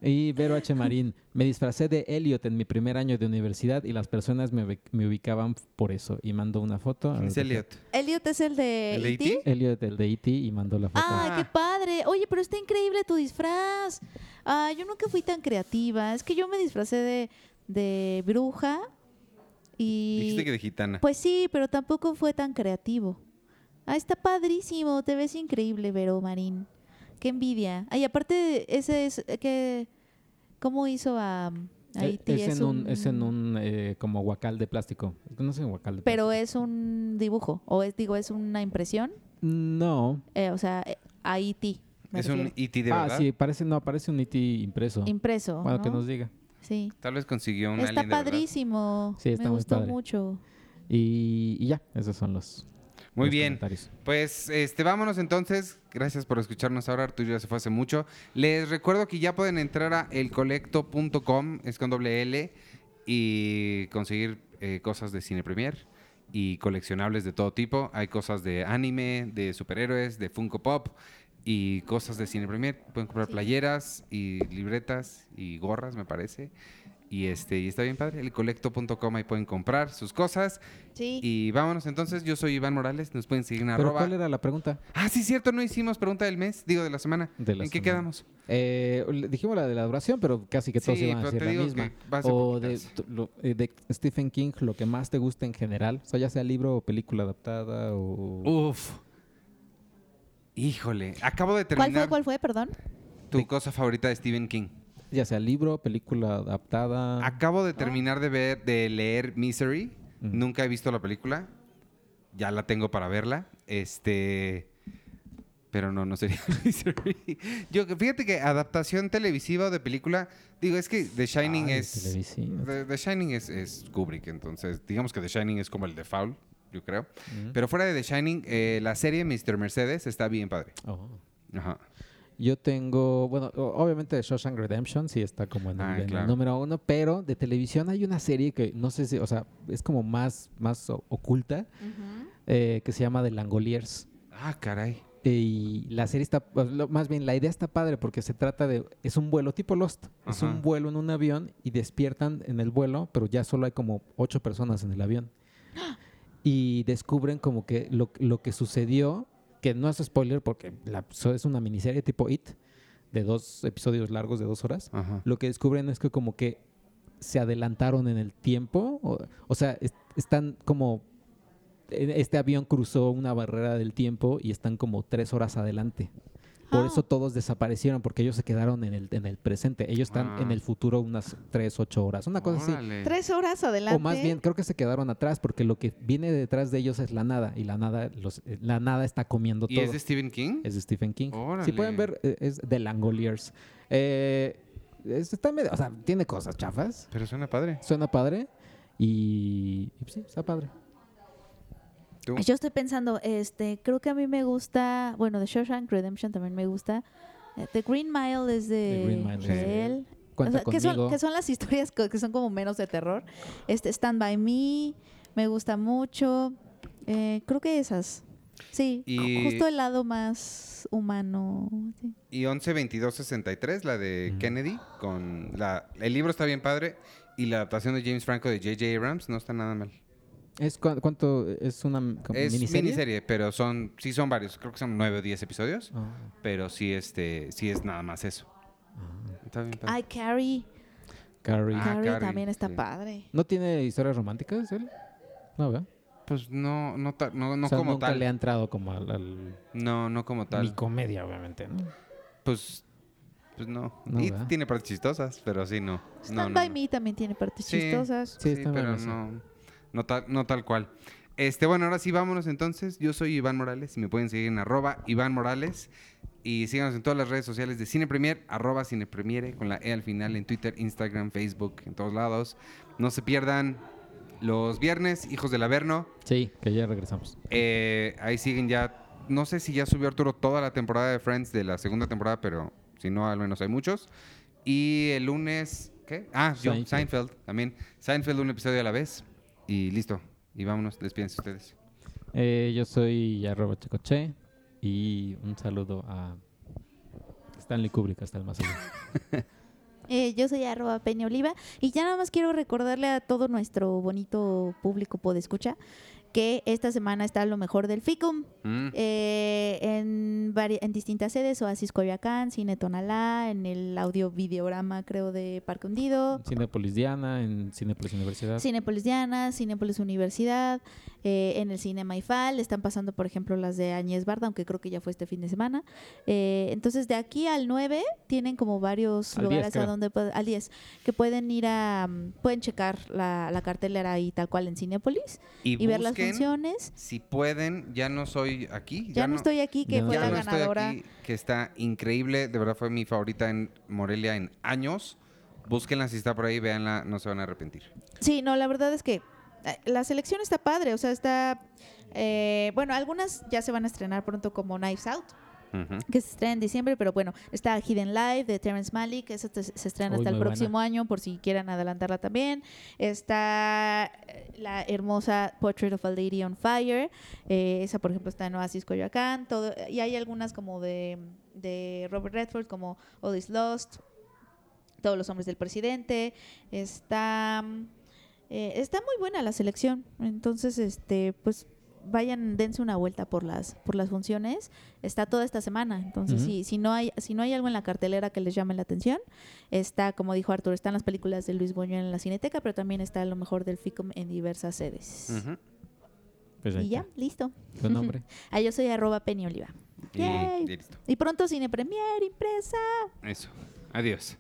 Y Vero H. Marín, me disfracé de Elliot en mi primer año de universidad y las personas me, me ubicaban por eso. Y mandó una foto. ¿Quién es Elliot? Elliot es el de ¿El E.T. E.T.? Elliot, el de E.T. y mandó la foto. ¡Ay, qué padre! Oye, pero está increíble tu disfraz. Ah, yo nunca fui tan creativa. Es que yo me disfracé de, de bruja y... Dijiste que de gitana. Pues sí, pero tampoco fue tan creativo. Ah, está padrísimo. Te ves increíble, Vero Marín. Qué envidia. Ay, aparte, ese es... que ¿Cómo hizo a, a Eh, E.T.? es, en un, es en un eh, como guacal de plástico. Es No sé guacal de Pero plástico. es un dibujo, o es, digo, es una impresión. No. Eh, o sea, eh, a Es un. E.T. de ah, verdad. sí, parece, no, parece un E.T. impreso. Impreso. bueno, que ¿no? nos diga. Sí. Tal vez consiguió un Está alien de verdad. padrísimo. Sí, está Me muy gustó padre. mucho. Y, y ya, esos son los, Muy bien. comentarios. Pues este, vámonos entonces. Gracias por escucharnos ahora. Arturo ya se fue hace mucho. Les recuerdo que ya pueden entrar a elcolecto.com, es con doble L, y conseguir eh, cosas de Cine Premier y coleccionables de todo tipo. Hay cosas de anime, de superhéroes, de Funko Pop y cosas de Cine Premier. Pueden comprar Sí. playeras y libretas y gorras, me parece. Y este y está bien padre. Elcolecto.com ahí pueden comprar sus cosas. Sí. Y vámonos entonces, yo soy Iván Morales, nos pueden seguir en Pero arroba. ¿cuál era la pregunta? Ah, sí, cierto, no hicimos pregunta del mes, digo de la semana. De la ¿En qué quedamos? Eh, dijimos la de la duración, pero casi que todos Sí, iban a decir la misma. O de, lo- eh, de Stephen King, lo que más te gusta en general. O sea, ya sea libro o película adaptada o... Uf. Híjole, acabo de ¿Cuál terminar fue? ¿Cuál fue? Perdón. tu cosa favorita de Stephen King. Ya sea libro, película adaptada. Acabo de terminar de ver, de leer Misery. Nunca he visto la película. Ya la tengo para verla. Este. Pero no, no sería Misery. Yo, fíjate que adaptación televisiva o de película. Digo, es que The Shining Ay, es. The, The Shining es, es Kubrick. Entonces, digamos que The Shining es como el de Foul, yo creo. Pero fuera de The Shining, eh, la serie Mr. Mercedes está bien padre. Oh. Ajá. Yo tengo, bueno, obviamente Shawshank Redemption sí está como en el, Ah, el número uno, pero de televisión hay una serie que no sé si, o sea, es como más, más oculta, eh, que se llama The Langoliers. Ah, caray. Y la serie está, más bien la idea está padre porque se trata de, es un vuelo tipo Lost, es un vuelo en un avión y despiertan en el vuelo, pero ya solo hay como ocho personas en el avión. Y descubren como que lo, lo que sucedió, que no es spoiler porque la, es una miniserie tipo It, de dos episodios largos de dos horas. Ajá. Lo que descubren es que como que se adelantaron en el tiempo, o, o sea, es- están como eh, este avión cruzó una barrera del tiempo y están como tres horas adelante. Por Ah. eso todos desaparecieron, porque ellos se quedaron en el, en el presente. Ellos están Ah. en el futuro unas tres, ocho horas. Una cosa así. Tres horas adelante. O más bien, creo que se quedaron atrás, porque lo que viene detrás de ellos es la nada. Y la nada, los, eh, la nada está comiendo ¿Y todo. es de Stephen King? Es de Stephen King. Si pueden ver, eh, es de Langoliers. Eh, es- está medio- o sea, tiene cosas chafas. Pero suena padre. Suena padre. Y, y sí, está padre. ¿Tú? Yo estoy pensando, este, creo que a mí me gusta, bueno, The Shawshank Redemption también me gusta. Eh, The Green Mile es de, The Green Mile, de sí. él. O sea, que son, que son las historias que son como menos de terror. Este, Stand By Me, me gusta mucho. Eh, creo que esas. Sí, Y- justo el lado más humano. sí. Y 11-22-63, la de. Kennedy, con la... El libro está bien padre y la adaptación de James Franco de J.J. Abrams no está nada mal. ¿Es cua- ¿Cuánto? ¿Es una Es miniserie? miniserie? pero son... Sí son varios, creo que son 9 o 10 episodios, Ah, pero sí, este, sí es nada más eso. ah. Está bien padre. Ay, Carrie. Carrie. Ah, Carrie Carrie, también está sí. padre. ¿No tiene historias románticas él? No, ¿verdad? Pues no, no, ta- no, no o sea, como nunca tal. le ha entrado como al... al- No, no como Ni tal. comedia, obviamente, ¿no? Pues, pues no. No, y ¿verdad? tiene partes chistosas, pero sí, no. Stand no, no, By no. Me también tiene partes Sí. chistosas. Sí, Sí, está pero no, no, tal, no tal cual. Este, bueno, ahora sí, vámonos entonces. Yo soy Iván Morales y me pueden seguir en arroba Iván Morales. Y síganos en todas las redes sociales de Cine Premier, arroba Cine Premiere, con la E al final, en Twitter, Instagram, Facebook, en todos lados. No se pierdan los viernes, Hijos del Averno. Sí, que ya regresamos. Eh, ahí siguen ya. No sé si ya subió Arturo toda la temporada de Friends de la segunda temporada, pero si no, al menos hay muchos. Y el lunes. ¿Qué? Ah, yo, Seinfeld. Seinfeld. también. Seinfeld, un episodio a la vez. Y listo. Y vámonos, despídense ustedes. Eh, yo soy arroba checoche y un saludo a Stanley Kubrick hasta el más allá. Eh, yo soy arroba Peña Oliva y ya nada más quiero recordarle a todo nuestro bonito público podescucha que esta semana está lo mejor del FICUM Mm. eh, en, en distintas sedes, Oasis Coyoacán, Cine Tonalá, en el audio videograma creo de Parque Hundido, Cinepolis Diana, en Cinepolis Universidad. Cinepolis Diana, Cinepolis Universidad, eh, en el Cine Maifal, están pasando por ejemplo las de Añez Barda, aunque creo que ya fue este fin de semana. Eh, entonces de aquí al 9 tienen como varios Al 10, lugares a donde al 10 que pueden ir a mm, pueden checar la, la cartelera ahí tal cual en Cinepolis Y, y ver las busquen, funciones. Si pueden, ya no soy aquí. Ya, no, estoy aquí, que no fue ya la no estoy ganadora. aquí, que está increíble. De verdad fue mi favorita en Morelia en años. Búsquenla si está por ahí, véanla, no se van a arrepentir. Sí, no, la verdad es que eh, la selección está padre, o sea, está... eh, bueno, algunas ya se van a estrenar pronto como Knives Out, Que se estrena en diciembre, pero bueno, está Hidden Life de Terrence Malick, esa te- se estrena Uy, hasta el buena. próximo año por si quieran adelantarla también. Está eh, la hermosa Portrait of a Lady on Fire, eh, esa por ejemplo está en Oasis Coyoacán, todo, y hay algunas como de, de Robert Redford como All is Lost, Todos los hombres del presidente, está... eh, está muy buena la selección, entonces este pues vayan, dense una vuelta por las por las funciones. Está toda esta semana, entonces si, si no hay si no hay algo en la cartelera que les llame la atención, está como dijo Arturo, están las películas de Luis Buñuel en la Cineteca, pero también está lo mejor del FICOM en diversas sedes. Pues ahí Y ya, listo. Tu nombre. Ah, yo soy arroba Penny Oliva. Y, y listo. Y pronto Cine Premier impresa. Eso. Adiós.